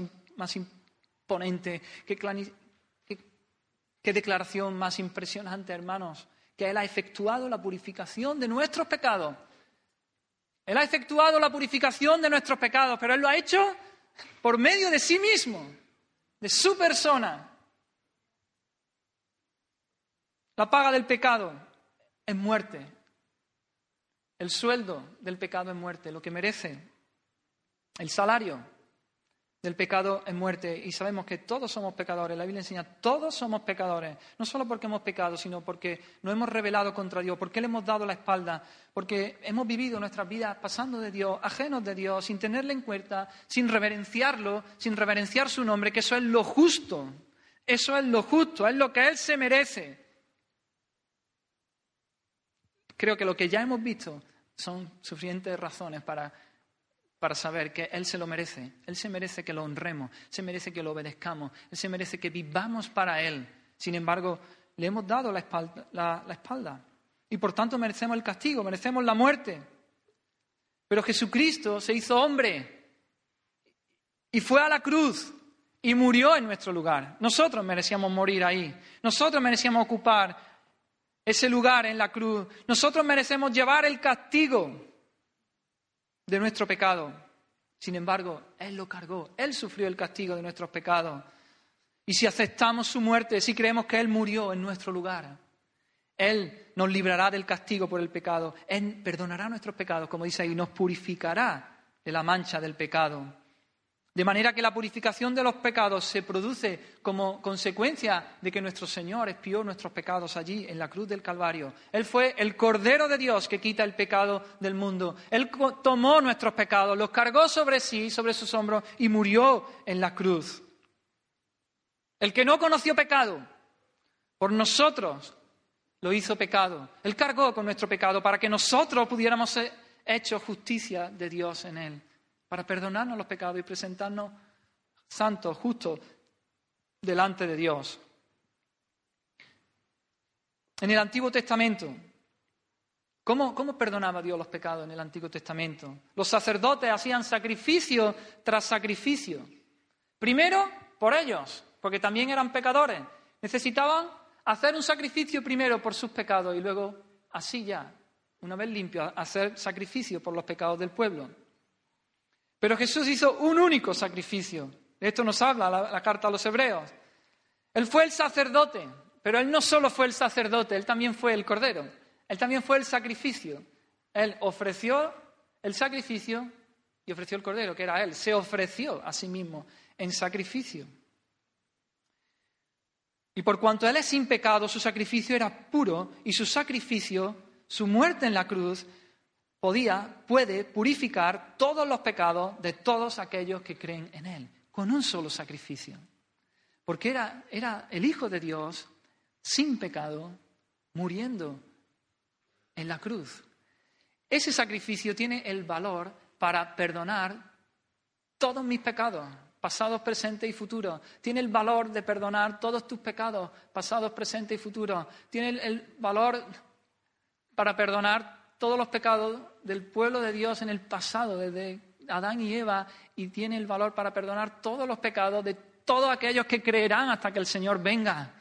imponente, qué declaración más impresionante, hermanos, que Él ha efectuado la purificación de nuestros pecados. Él ha efectuado la purificación de nuestros pecados, pero Él lo ha hecho por medio de sí mismo, de su persona. La paga del pecado es muerte. El sueldo del pecado es muerte, lo que merece. El salario del pecado es muerte. Y sabemos que todos somos pecadores. La Biblia enseña, todos somos pecadores. No solo porque hemos pecado, sino porque nos hemos rebelado contra Dios, porque le hemos dado la espalda, porque hemos vivido nuestras vidas pasando de Dios, ajenos de Dios, sin tenerle en cuenta, sin reverenciarlo, sin reverenciar su nombre, que eso es lo justo. Eso es lo justo, es lo que Él se merece. Creo que lo que ya hemos visto son suficientes razones para, para saber que Él se lo merece. Él se merece que lo honremos, se merece que lo obedezcamos, Él se merece que vivamos para Él. Sin embargo, le hemos dado la espalda, la espalda. Y por tanto merecemos el castigo, merecemos la muerte. Pero Jesucristo se hizo hombre y fue a la cruz y murió en nuestro lugar. Nosotros merecíamos morir ahí. Nosotros merecíamos ocupar ese lugar en la cruz. Nosotros merecemos llevar el castigo de nuestro pecado. Sin embargo, Él lo cargó, Él sufrió el castigo de nuestros pecados. Y si aceptamos su muerte, si creemos que Él murió en nuestro lugar, Él nos librará del castigo por el pecado, Él perdonará nuestros pecados, como dice ahí, nos purificará de la mancha del pecado. De manera que la purificación de los pecados se produce como consecuencia de que nuestro Señor expió nuestros pecados allí en la cruz del Calvario. Él fue el Cordero de Dios que quita el pecado del mundo. Él tomó nuestros pecados, los cargó sobre sí, sobre sus hombros y murió en la cruz. El que no conoció pecado, por nosotros lo hizo pecado. Él cargó con nuestro pecado para que nosotros pudiéramos ser hechos justicia de Dios en él para perdonarnos los pecados y presentarnos santos, justos, delante de Dios. En el Antiguo Testamento, ¿cómo, ¿cómo, perdonaba Dios los pecados en el Antiguo Testamento? Los sacerdotes hacían sacrificio tras sacrificio. Primero, por ellos, porque también eran pecadores. Necesitaban hacer un sacrificio primero por sus pecados y luego, así ya, una vez limpio, hacer sacrificio por los pecados del pueblo. Pero Jesús hizo un único sacrificio. De esto nos habla la, carta a los hebreos. Él fue el sacerdote, pero él no solo fue el sacerdote, él también fue el cordero. Él también fue el sacrificio. Él ofreció el sacrificio y ofreció el cordero, que era él. Se ofreció a sí mismo en sacrificio. Y por cuanto él es sin pecado, su sacrificio era puro y su sacrificio, su muerte en la cruz, podía, puede purificar todos los pecados de todos aquellos que creen en Él, con un solo sacrificio. Porque era, era el Hijo de Dios, sin pecado, muriendo en la cruz. Ese sacrificio tiene el valor para perdonar todos mis pecados, pasados, presentes y futuros. Tiene el valor de perdonar todos tus pecados, pasados, presentes y futuros. Tiene el, valor para perdonar todos los pecados del pueblo de Dios en el pasado, desde Adán y Eva, y tiene el valor para perdonar todos los pecados de todos aquellos que creerán hasta que el Señor venga.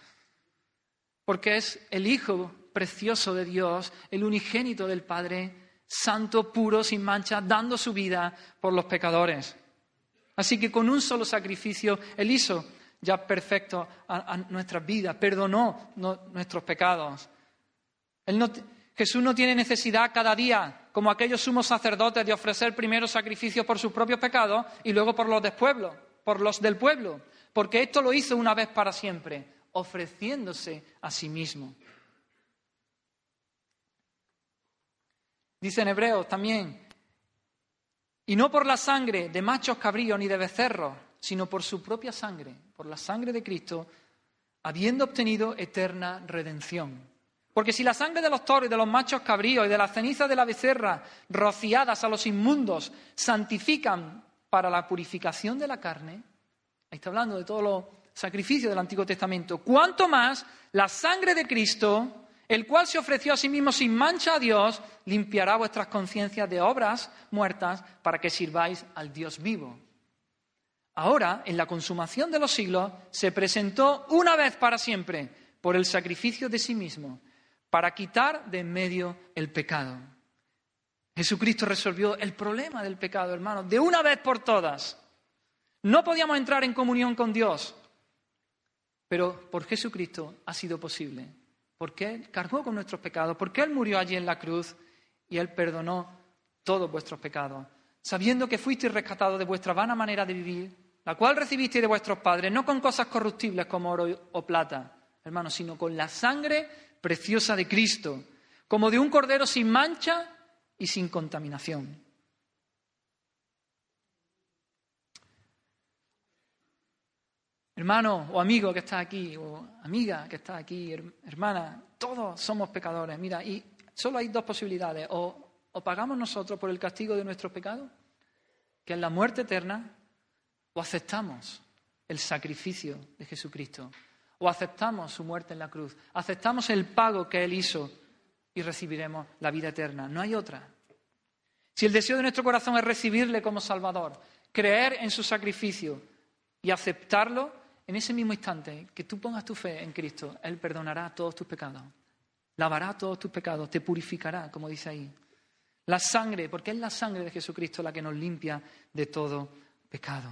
Porque es el Hijo precioso de Dios, el unigénito del Padre, santo, puro, sin mancha, dando su vida por los pecadores. Así que con un solo sacrificio, Él hizo ya perfecto a, nuestras vidas, perdonó nuestros pecados. Jesús no tiene necesidad cada día, como aquellos sumos sacerdotes, de ofrecer primero sacrificios por sus propios pecados y luego por los del pueblo, por los del pueblo, porque esto lo hizo una vez para siempre, ofreciéndose a sí mismo. Dice en Hebreos también, y no por la sangre de machos cabríos ni de becerros, sino por su propia sangre, por la sangre de Cristo, habiendo obtenido eterna redención. Porque si la sangre de los toros y de los machos cabríos y de las cenizas de la becerra rociadas a los inmundos santifican para la purificación de la carne, ahí está hablando de todos los sacrificios del Antiguo Testamento, cuanto más la sangre de Cristo, el cual se ofreció a sí mismo sin mancha a Dios, limpiará vuestras conciencias de obras muertas para que sirváis al Dios vivo. Ahora, en la consumación de los siglos, se presentó una vez para siempre por el sacrificio de sí mismo, para quitar de en medio el pecado. Jesucristo resolvió el problema del pecado, hermano, de una vez por todas. No podíamos entrar en comunión con Dios, pero por Jesucristo ha sido posible porque Él cargó con nuestros pecados, porque Él murió allí en la cruz y Él perdonó todos vuestros pecados, sabiendo que fuisteis rescatados de vuestra vana manera de vivir, la cual recibisteis de vuestros padres, no con cosas corruptibles como oro o plata, hermanos, sino con la sangre preciosa de Cristo, como de un cordero sin mancha y sin contaminación. Hermano o amigo que está aquí, o amiga que está aquí, hermana, todos somos pecadores. Mira, y solo hay dos posibilidades. O, pagamos nosotros por el castigo de nuestros pecados, que es la muerte eterna, o aceptamos el sacrificio de Jesucristo, o aceptamos su muerte en la cruz, aceptamos el pago que Él hizo y recibiremos la vida eterna. No hay otra. Si el deseo de nuestro corazón es recibirle como Salvador, creer en su sacrificio y aceptarlo, en ese mismo instante que tú pongas tu fe en Cristo, Él perdonará todos tus pecados, lavará todos tus pecados, te purificará, como dice ahí. La sangre, porque es la sangre de Jesucristo la que nos limpia de todo pecado.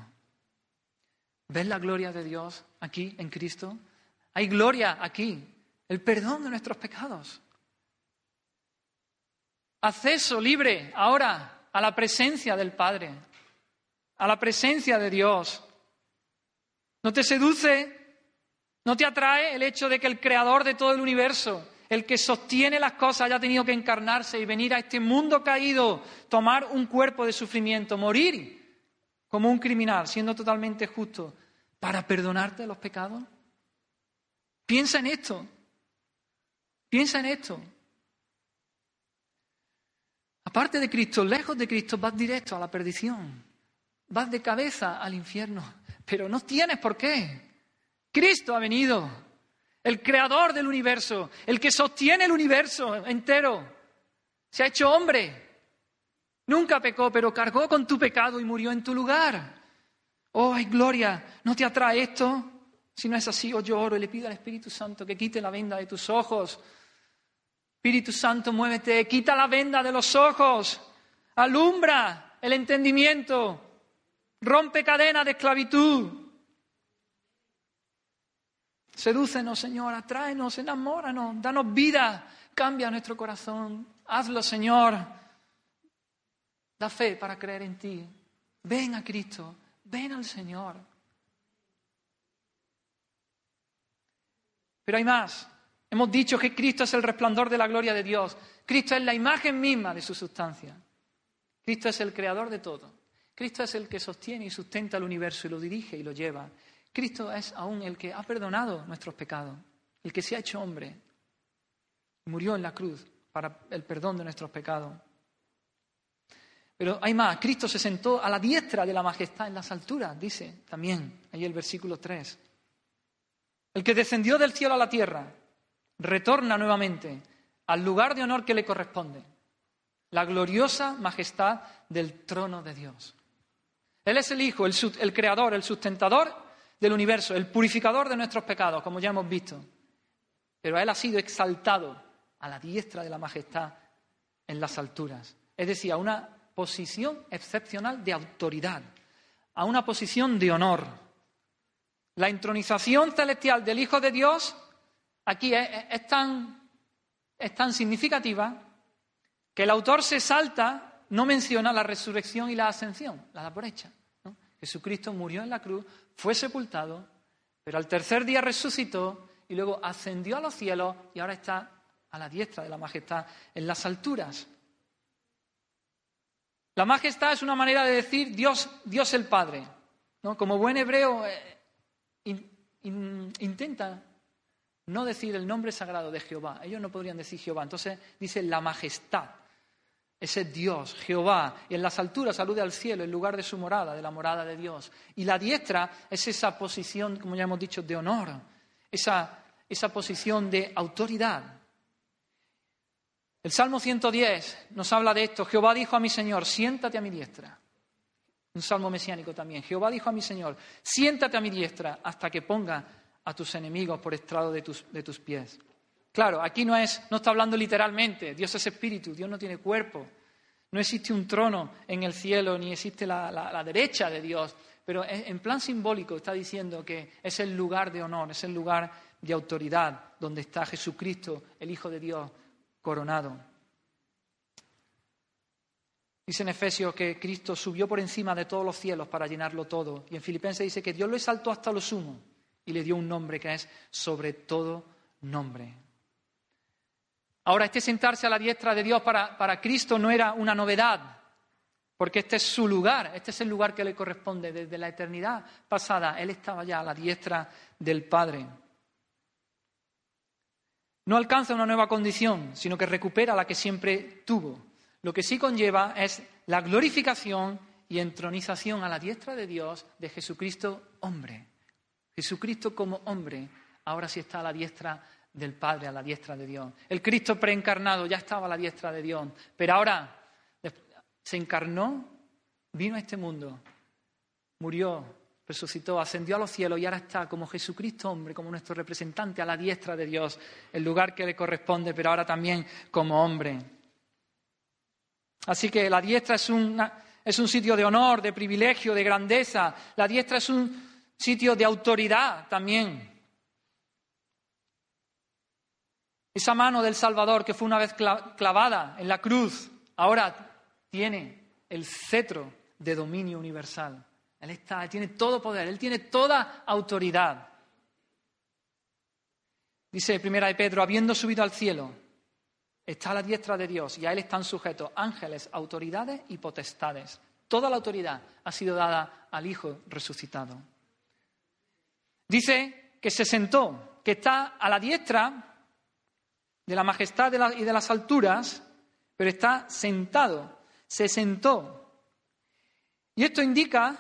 ¿Ves la gloria de Dios aquí en Cristo? Hay gloria aquí, el perdón de nuestros pecados. Acceso libre ahora a la presencia del Padre, a la presencia de Dios. ¿No te seduce? ¿No te atrae el hecho de que el creador de todo el universo, el que sostiene las cosas, haya tenido que encarnarse y venir a este mundo caído, tomar un cuerpo de sufrimiento, morir como un criminal, siendo totalmente justo, para perdonarte los pecados? Piensa en esto. Piensa en esto. Aparte de Cristo, lejos de Cristo, vas directo a la perdición. Vas de cabeza al infierno pero no tienes por qué. Cristo ha venido, el creador del universo, el que sostiene el universo entero. Se ha hecho hombre. Nunca pecó, pero cargó con tu pecado y murió en tu lugar. Oh, ay, gloria, ¿no te atrae esto? Si no es así, oh, yo y le pido al Espíritu Santo que quite la venda de tus ojos. Espíritu Santo, muévete, quita la venda de los ojos, alumbra el entendimiento, Rompe cadena de esclavitud. Sedúcenos, Señor, atráenos, enamóranos, danos vida, cambia nuestro corazón. Hazlo, Señor. Da fe para creer en ti. Ven a Cristo, ven al Señor. Pero hay más. Hemos dicho que Cristo es el resplandor de la gloria de Dios. Cristo es la imagen misma de su sustancia. Cristo es el creador de todo. Cristo es el que sostiene y sustenta el universo y lo dirige y lo lleva. Cristo es aún el que ha perdonado nuestros pecados, el que se ha hecho hombre, murió en la cruz para el perdón de nuestros pecados. Pero hay más, Cristo se sentó a la diestra de la majestad en las alturas, dice también ahí el versículo 3. El que descendió del cielo a la tierra retorna nuevamente al lugar de honor que le corresponde, la gloriosa majestad del trono de Dios. Él es el Hijo, el, creador, el sustentador del universo, el purificador de nuestros pecados, como ya hemos visto. Pero Él ha sido exaltado a la diestra de la majestad en las alturas. Es decir, a una posición excepcional de autoridad, a una posición de honor. La entronización celestial del Hijo de Dios aquí es, tan, es tan significativa que el autor se salta, no menciona la resurrección y la ascensión, la da por hecha. Jesucristo murió en la cruz, fue sepultado, pero al tercer día resucitó y luego ascendió a los cielos y ahora está a la diestra de la majestad en las alturas. La majestad es una manera de decir Dios, Dios el Padre. ¿no? Como buen hebreo intenta no decir el nombre sagrado de Jehová. Ellos no podrían decir Jehová. Entonces dice la majestad. Ese Dios, Jehová, y en las alturas alude al cielo, en lugar de su morada, de la morada de Dios. Y la diestra es esa posición, como ya hemos dicho, de honor, esa, esa posición de autoridad. El Salmo 110 nos habla de esto. Jehová dijo a mi Señor, siéntate a mi diestra. Un salmo mesiánico también. Jehová dijo a mi Señor, siéntate a mi diestra hasta que ponga a tus enemigos por estrado de tus, de tus pies. Claro, aquí no, es, no está hablando literalmente. Dios es espíritu, Dios no tiene cuerpo. No existe un trono en el cielo, ni existe la, la derecha de Dios. Pero en plan simbólico está diciendo que es el lugar de honor, es el lugar de autoridad donde está Jesucristo, el Hijo de Dios, coronado. Dice en Efesios que Cristo subió por encima de todos los cielos para llenarlo todo. Y en Filipenses dice que Dios lo exaltó hasta lo sumo y le dio un nombre que es sobre todo nombre. Ahora, este sentarse a la diestra de Dios para, para Cristo no era una novedad, porque este es su lugar, este es el lugar que le corresponde. Desde la eternidad pasada, Él estaba ya a la diestra del Padre no alcanza una nueva condición, sino que recupera la que siempre tuvo. Lo que sí conlleva es la glorificación y entronización a la diestra de Dios de Jesucristo hombre. Jesucristo como hombre ahora sí está a la diestra del Padre, a la diestra de Dios. El Cristo preencarnado ya estaba a la diestra de Dios, pero ahora se encarnó, vino a este mundo, murió, resucitó, ascendió a los cielos y ahora está como Jesucristo hombre, como nuestro representante a la diestra de Dios, el lugar que le corresponde, pero ahora también como hombre. Así que la diestra es, es un sitio de honor, de privilegio, de grandeza. La diestra es un sitio de autoridad también. Esa mano del Salvador que fue una vez clavada en la cruz, ahora tiene el cetro de dominio universal. Él está, él tiene todo poder, Él tiene toda autoridad. Dice Primera de Pedro, habiendo subido al cielo, está a la diestra de Dios y a Él están sujetos ángeles, autoridades y potestades. Toda la autoridad ha sido dada al Hijo resucitado. Dice que se sentó, que está a la diestra de la majestad y de las alturas, pero está sentado, se sentó. Y esto indica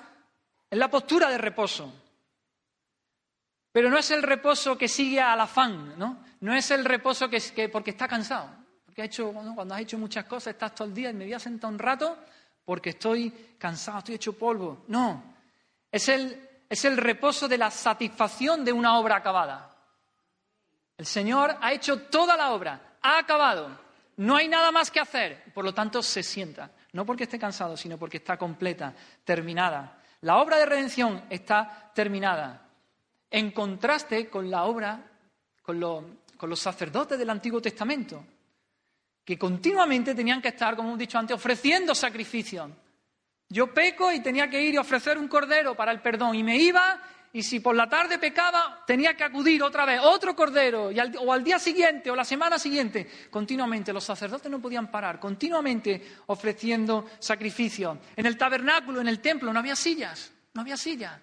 es la postura de reposo. Pero no es el reposo que sigue al afán, ¿no? No es el reposo que, que porque está cansado. Ha hecho, cuando has hecho muchas cosas, estás todo el día y me voy a sentar un rato porque estoy cansado, estoy hecho polvo. No. Es el, es el reposo de la satisfacción de una obra acabada. El Señor ha hecho toda la obra, ha acabado. No hay nada más que hacer. Por lo tanto, se sienta. No porque esté cansado, sino porque está completa, terminada. La obra de redención está terminada, en contraste con la obra, con, los sacerdotes del Antiguo Testamento, que continuamente tenían que estar, como hemos dicho antes, ofreciendo sacrificios. Yo peco y tenía que ir y ofrecer un cordero para el perdón, y me iba y si por la tarde pecaba, tenía que acudir otra vez, otro cordero, o al día siguiente, o la semana siguiente, continuamente. Los sacerdotes no podían parar, continuamente ofreciendo sacrificios. En el tabernáculo, en el templo, no había sillas, no había sillas.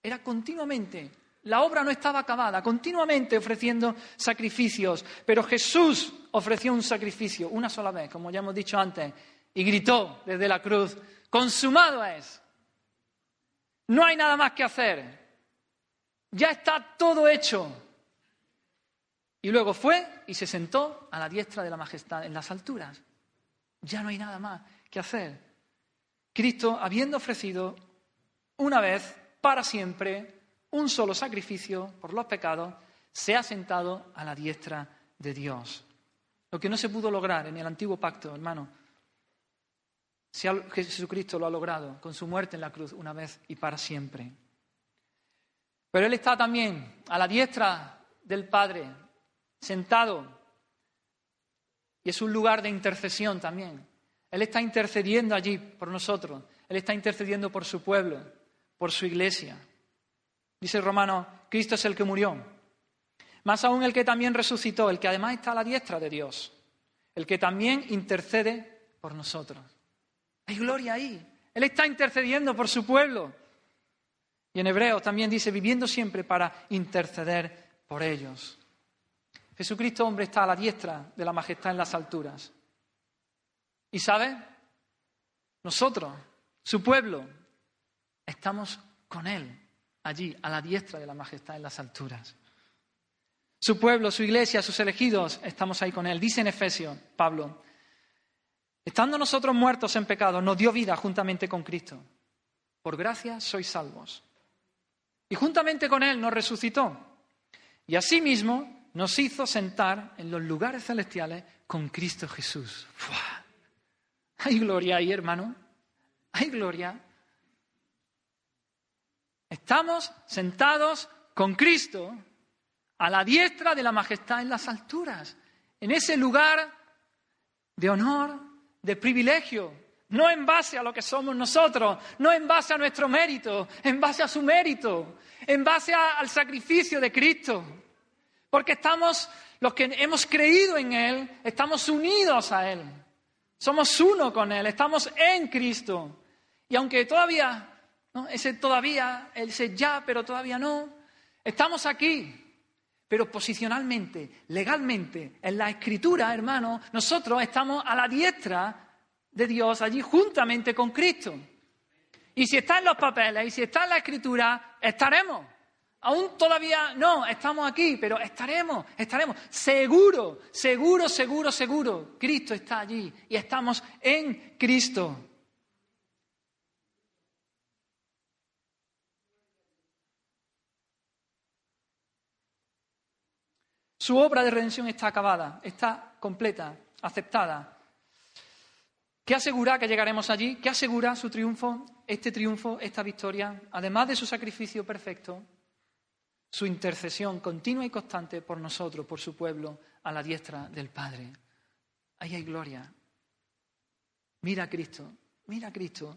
Era continuamente. La obra no estaba acabada, continuamente ofreciendo sacrificios. Pero Jesús ofreció un sacrificio una sola vez, como ya hemos dicho antes, y gritó desde la cruz, consumado es. No hay nada más que hacer. Ya está todo hecho. Y luego fue y se sentó a la diestra de la majestad en las alturas. Ya no hay nada más que hacer. Cristo, habiendo ofrecido una vez, para siempre, un solo sacrificio por los pecados, se ha sentado a la diestra de Dios. Lo que no se pudo lograr en el antiguo pacto, hermano, Jesucristo lo ha logrado con su muerte en la cruz una vez y para siempre. Pero Él está también a la diestra del Padre, sentado, y es un lugar de intercesión también. Él está intercediendo allí por nosotros, Él está intercediendo por su pueblo, por su iglesia. Dice el romano, Cristo es el que murió, más aún el que también resucitó, el que además está a la diestra de Dios, el que también intercede por nosotros. Hay gloria ahí. Él está intercediendo por su pueblo. Y en hebreo también dice, viviendo siempre para interceder por ellos. Jesucristo, hombre, está a la diestra de la majestad en las alturas. ¿Y sabe? Nosotros, su pueblo, estamos con Él, allí, a la diestra de la majestad en las alturas. Su pueblo, su iglesia, sus elegidos, estamos ahí con Él. Dice en Efesios, Pablo, estando nosotros muertos en pecado, nos dio vida juntamente con Cristo. Por gracia sois salvos. Y juntamente con Él nos resucitó. Y asimismo nos hizo sentar en los lugares celestiales con Cristo Jesús. Hay gloria ahí, hermano. Hay gloria. Estamos sentados con Cristo a la diestra de la majestad en las alturas, en ese lugar de honor, de privilegio, no en base a lo que somos nosotros, no en base a nuestro mérito, en base a su mérito, en base al sacrificio de Cristo. Porque estamos, los que hemos creído en Él, estamos unidos a Él. Somos uno con Él, estamos en Cristo. Y aunque todavía, ese todavía, ese ya, pero todavía no, estamos aquí. Pero posicionalmente, legalmente, en la escritura, hermano, nosotros estamos a la diestra de Dios allí juntamente con Cristo. Y si está en los papeles y si está en la escritura, estaremos. Aún todavía no, estamos aquí, pero estaremos, estaremos. Seguro, seguro, seguro, seguro. Cristo está allí y estamos en Cristo. Su obra de redención está acabada, está completa, aceptada. ¿Qué asegura que llegaremos allí? ¿Qué asegura su triunfo? Este triunfo, esta victoria, además de su sacrificio perfecto, su intercesión continua y constante por nosotros, por su pueblo, a la diestra del Padre. Ahí hay gloria. Mira a Cristo, mira a Cristo.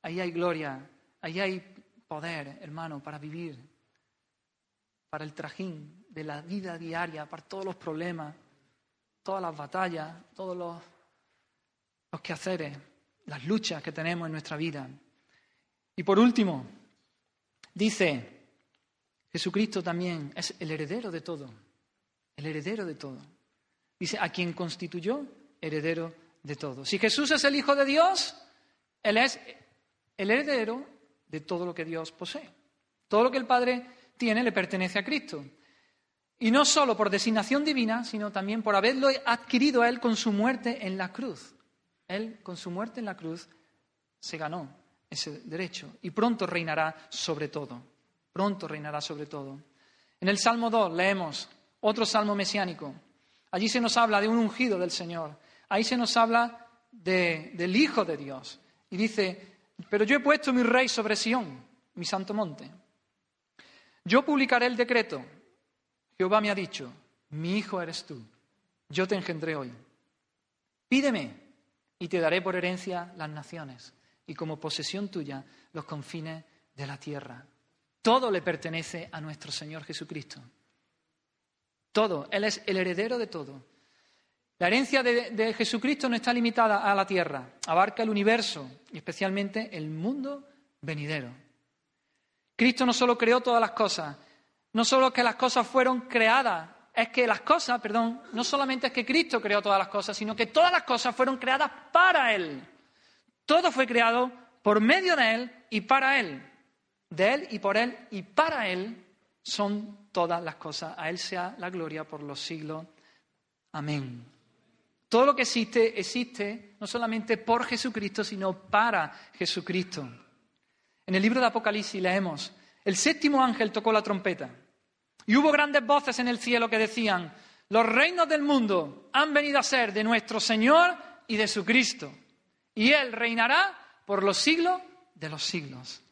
Ahí hay gloria, ahí hay poder, hermano, para vivir, para el trajín, de la vida diaria, para todos los problemas, todas las batallas, todos los, los quehaceres, las luchas que tenemos en nuestra vida. Y por último, dice, Jesucristo también es el heredero de todo, el heredero de todo. Dice, a quien constituyó heredero de todo. Si Jesús es el Hijo de Dios, Él es el heredero de todo lo que Dios posee. Todo lo que el Padre tiene le pertenece a Cristo. Y no solo por designación divina, sino también por haberlo adquirido Él con su muerte en la cruz. Él, con su muerte en la cruz, se ganó ese derecho y pronto reinará sobre todo. Pronto reinará sobre todo. En el Salmo 2 leemos otro salmo mesiánico. Allí se nos habla de un ungido del Señor. Ahí se nos habla del Hijo de Dios. Y dice, pero yo he puesto mi rey sobre Sión, mi santo monte. Yo publicaré el decreto Jehová me ha dicho, mi hijo eres tú, yo te engendré hoy. Pídeme y te daré por herencia las naciones y como posesión tuya los confines de la tierra. Todo le pertenece a nuestro Señor Jesucristo. Todo. Él es el heredero de todo. La herencia de, Jesucristo no está limitada a la tierra, abarca el universo y especialmente el mundo venidero. Cristo no solo creó todas las cosas, no solo que las cosas fueron creadas, es que las cosas, perdón, no solamente es que Cristo creó todas las cosas, sino que todas las cosas fueron creadas para Él. Todo fue creado por medio de Él y para Él. De Él y por Él y para Él son todas las cosas. A Él sea la gloria por los siglos. Amén. Todo lo que existe existe no solamente por Jesucristo, sino para Jesucristo. En el libro de Apocalipsis leemos, el séptimo ángel tocó la trompeta y hubo grandes voces en el cielo que decían, los reinos del mundo han venido a ser de nuestro Señor y de su Cristo, y Él reinará por los siglos de los siglos.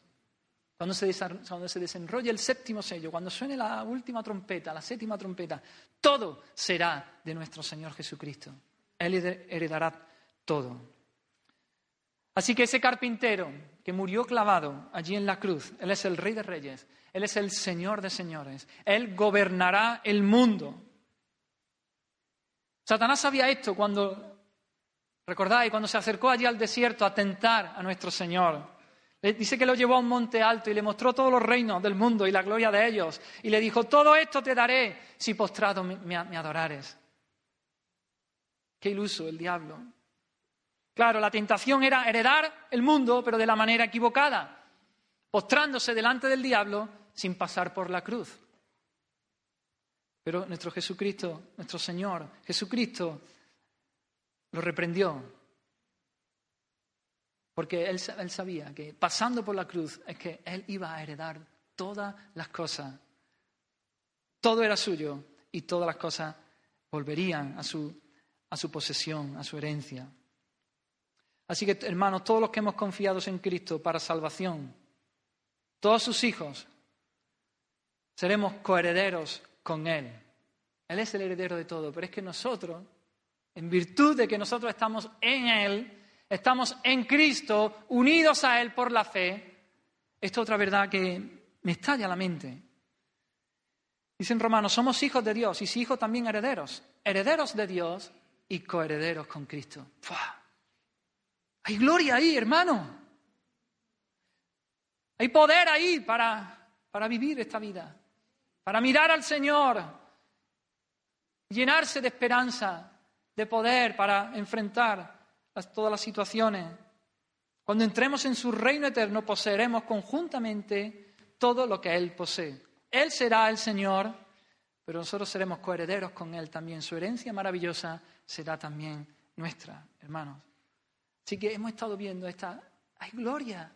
Cuando se, cuando se desenrolle el séptimo sello, cuando suene la última trompeta, la séptima trompeta, todo será de nuestro Señor Jesucristo. Él heredará todo. Así que ese carpintero que murió clavado allí en la cruz, Él es el Rey de Reyes, Él es el Señor de Señores, Él gobernará el mundo. Satanás sabía esto cuando, recordáis, cuando se acercó allí al desierto a tentar a nuestro Señor. Dice que lo llevó a un monte alto y le mostró todos los reinos del mundo y la gloria de ellos. Y le dijo, todo esto te daré si postrado me, adorares. Qué iluso el diablo. Claro, la tentación era heredar el mundo, pero de la manera equivocada, postrándose delante del diablo sin pasar por la cruz. Pero nuestro Jesucristo, nuestro Señor, Jesucristo, lo reprendió. Porque él, sabía que pasando por la cruz es que Él iba a heredar todas las cosas. Todo era suyo y todas las cosas volverían a su posesión, a su herencia. Así que, hermanos, todos los que hemos confiado en Cristo para salvación, todos sus hijos, seremos coherederos con Él. Él es el heredero de todo, pero es que nosotros, en virtud de que nosotros estamos en Él, estamos en Cristo, unidos a Él por la fe, esta otra verdad que me estalla la mente. Dicen romanos, somos hijos de Dios y si hijos también herederos, herederos de Dios y coherederos con Cristo. Hay gloria ahí, hermano. Hay poder ahí para, para vivir esta vida, para mirar al Señor, llenarse de esperanza, de poder para enfrentar todas las situaciones. Cuando entremos en su reino eterno, poseeremos conjuntamente todo lo que Él posee. Él será el Señor, pero nosotros seremos coherederos con Él también. Su herencia maravillosa será también nuestra, hermanos. Así que hemos estado viendo esta, hay gloria.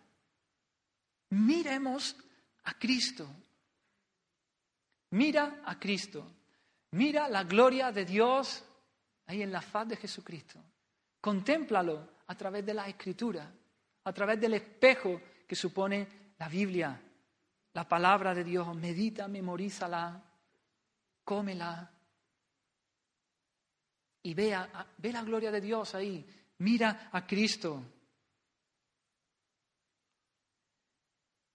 Miremos a Cristo. Mira a Cristo. Mira la gloria de Dios ahí en la faz de Jesucristo. Contémplalo a través de la escritura, a través del espejo que supone la Biblia, la palabra de Dios. Medita, memorízala, cómela, y vea, ve la gloria de Dios ahí, mira a Cristo.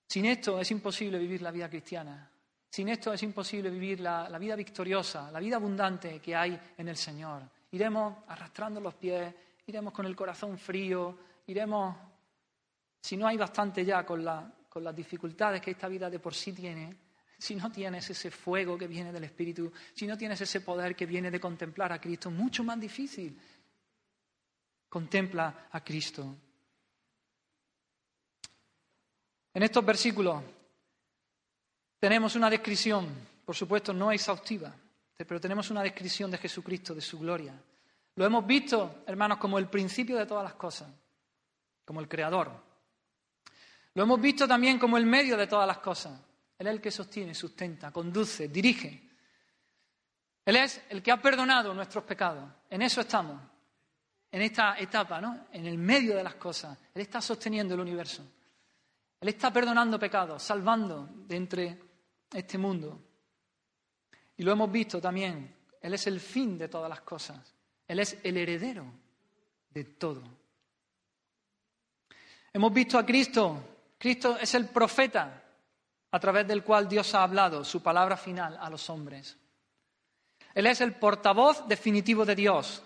Sin esto es imposible vivir la vida cristiana. Sin esto es imposible vivir la, vida victoriosa, la vida abundante que hay en el Señor. Iremos arrastrando los pies, iremos con el corazón frío, iremos, si no hay bastante ya con, con las dificultades que esta vida de por sí tiene, si no tienes ese fuego que viene del Espíritu, si no tienes ese poder que viene de contemplar a Cristo, mucho más difícil. Contempla a Cristo. En estos versículos tenemos una descripción, por supuesto no exhaustiva, pero tenemos una descripción de Jesucristo, de su gloria. Lo hemos visto, hermanos, como el principio de todas las cosas, como el creador. Lo hemos visto también como el medio de todas las cosas. Él es el que sostiene, sustenta, conduce, dirige. Él es el que ha perdonado nuestros pecados. En eso estamos, en esta etapa, ¿no? En el medio de las cosas. Él está sosteniendo el universo. Él está perdonando pecados, salvando de entre este mundo. Y lo hemos visto también. Él es el fin de todas las cosas. Él es el heredero de todo. Hemos visto a Cristo. Cristo es el profeta a través del cual Dios ha hablado su palabra final a los hombres. Él es el portavoz definitivo de Dios,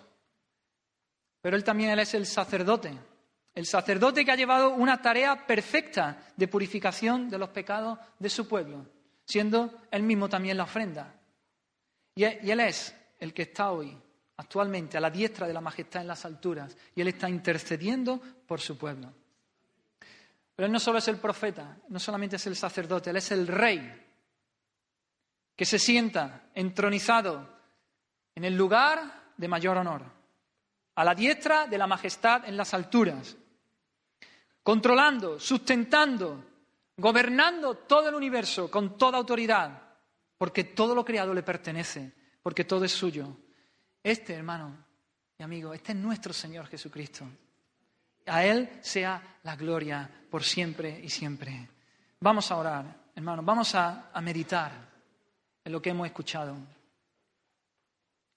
pero Él también él es el sacerdote, el sacerdote que ha llevado una tarea perfecta de purificación de los pecados de su pueblo, siendo Él mismo también la ofrenda. Y Él es el que está hoy, actualmente, a la diestra de la majestad en las alturas, y Él está intercediendo por su pueblo. Pero Él no solo es el profeta, no solamente es el sacerdote, Él es el rey que se sienta entronizado en el lugar de mayor honor, a la diestra de la majestad en las alturas, controlando, sustentando, gobernando todo el universo con toda autoridad, porque todo lo creado le pertenece, porque todo es suyo. Este, hermano y amigo, este es nuestro Señor Jesucristo. A Él sea la gloria por siempre y siempre. Vamos a orar, hermano, vamos a, a meditar en lo que hemos escuchado.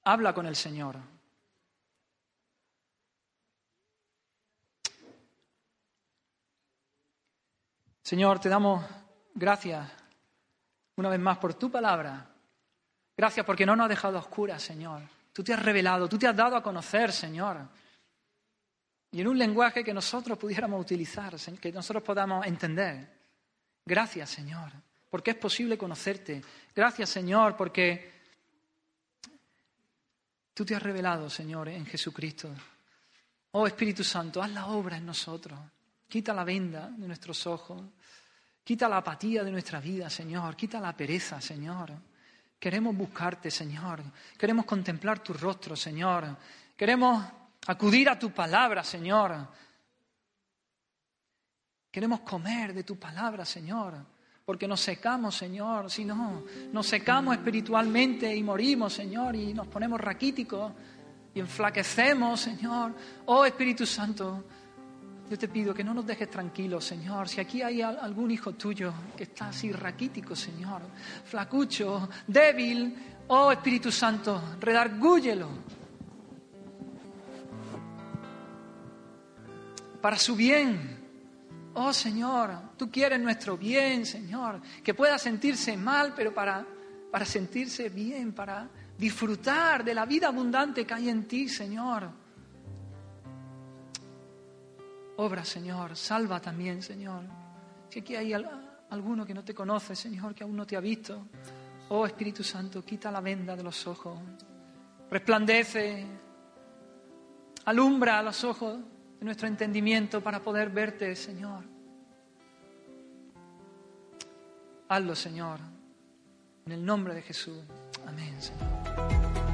Habla con el Señor. Señor, te damos gracias una vez más por tu palabra. Gracias porque no nos has dejado a oscuras, Señor. Tú te has revelado, tú te has dado a conocer, Señor. Y en un lenguaje que nosotros pudiéramos utilizar, que nosotros podamos entender. Gracias, Señor, porque es posible conocerte. Gracias, Señor, porque tú te has revelado, Señor, en Jesucristo. Oh Espíritu Santo, haz la obra en nosotros. Quita la venda de nuestros ojos. Quita la apatía de nuestra vida, Señor. Quita la pereza, Señor. Queremos buscarte, Señor. Queremos contemplar tu rostro, Señor. Queremos acudir a tu palabra, Señor. Queremos comer de tu palabra, Señor. Porque nos secamos, Señor. Si no, nos secamos espiritualmente y morimos, Señor, y nos ponemos raquíticos y enflaquecemos, Señor. Oh Espíritu Santo, yo te pido que no nos dejes tranquilos, Señor. Si aquí hay algún hijo tuyo que está así raquítico, Señor, flacucho, débil, oh Espíritu Santo, redargúyelo. Para su bien. Oh Señor, tú quieres nuestro bien, Señor. Que pueda sentirse mal, pero para, para sentirse bien, para disfrutar de la vida abundante que hay en ti, Señor. Obra, Señor, salva también, Señor. Si aquí hay alguno que no te conoce, Señor, que aún no te ha visto, oh Espíritu Santo, quita la venda de los ojos, resplandece, alumbra los ojos de nuestro entendimiento para poder verte, Señor. Hazlo, Señor, en el nombre de Jesús. Amén, Señor.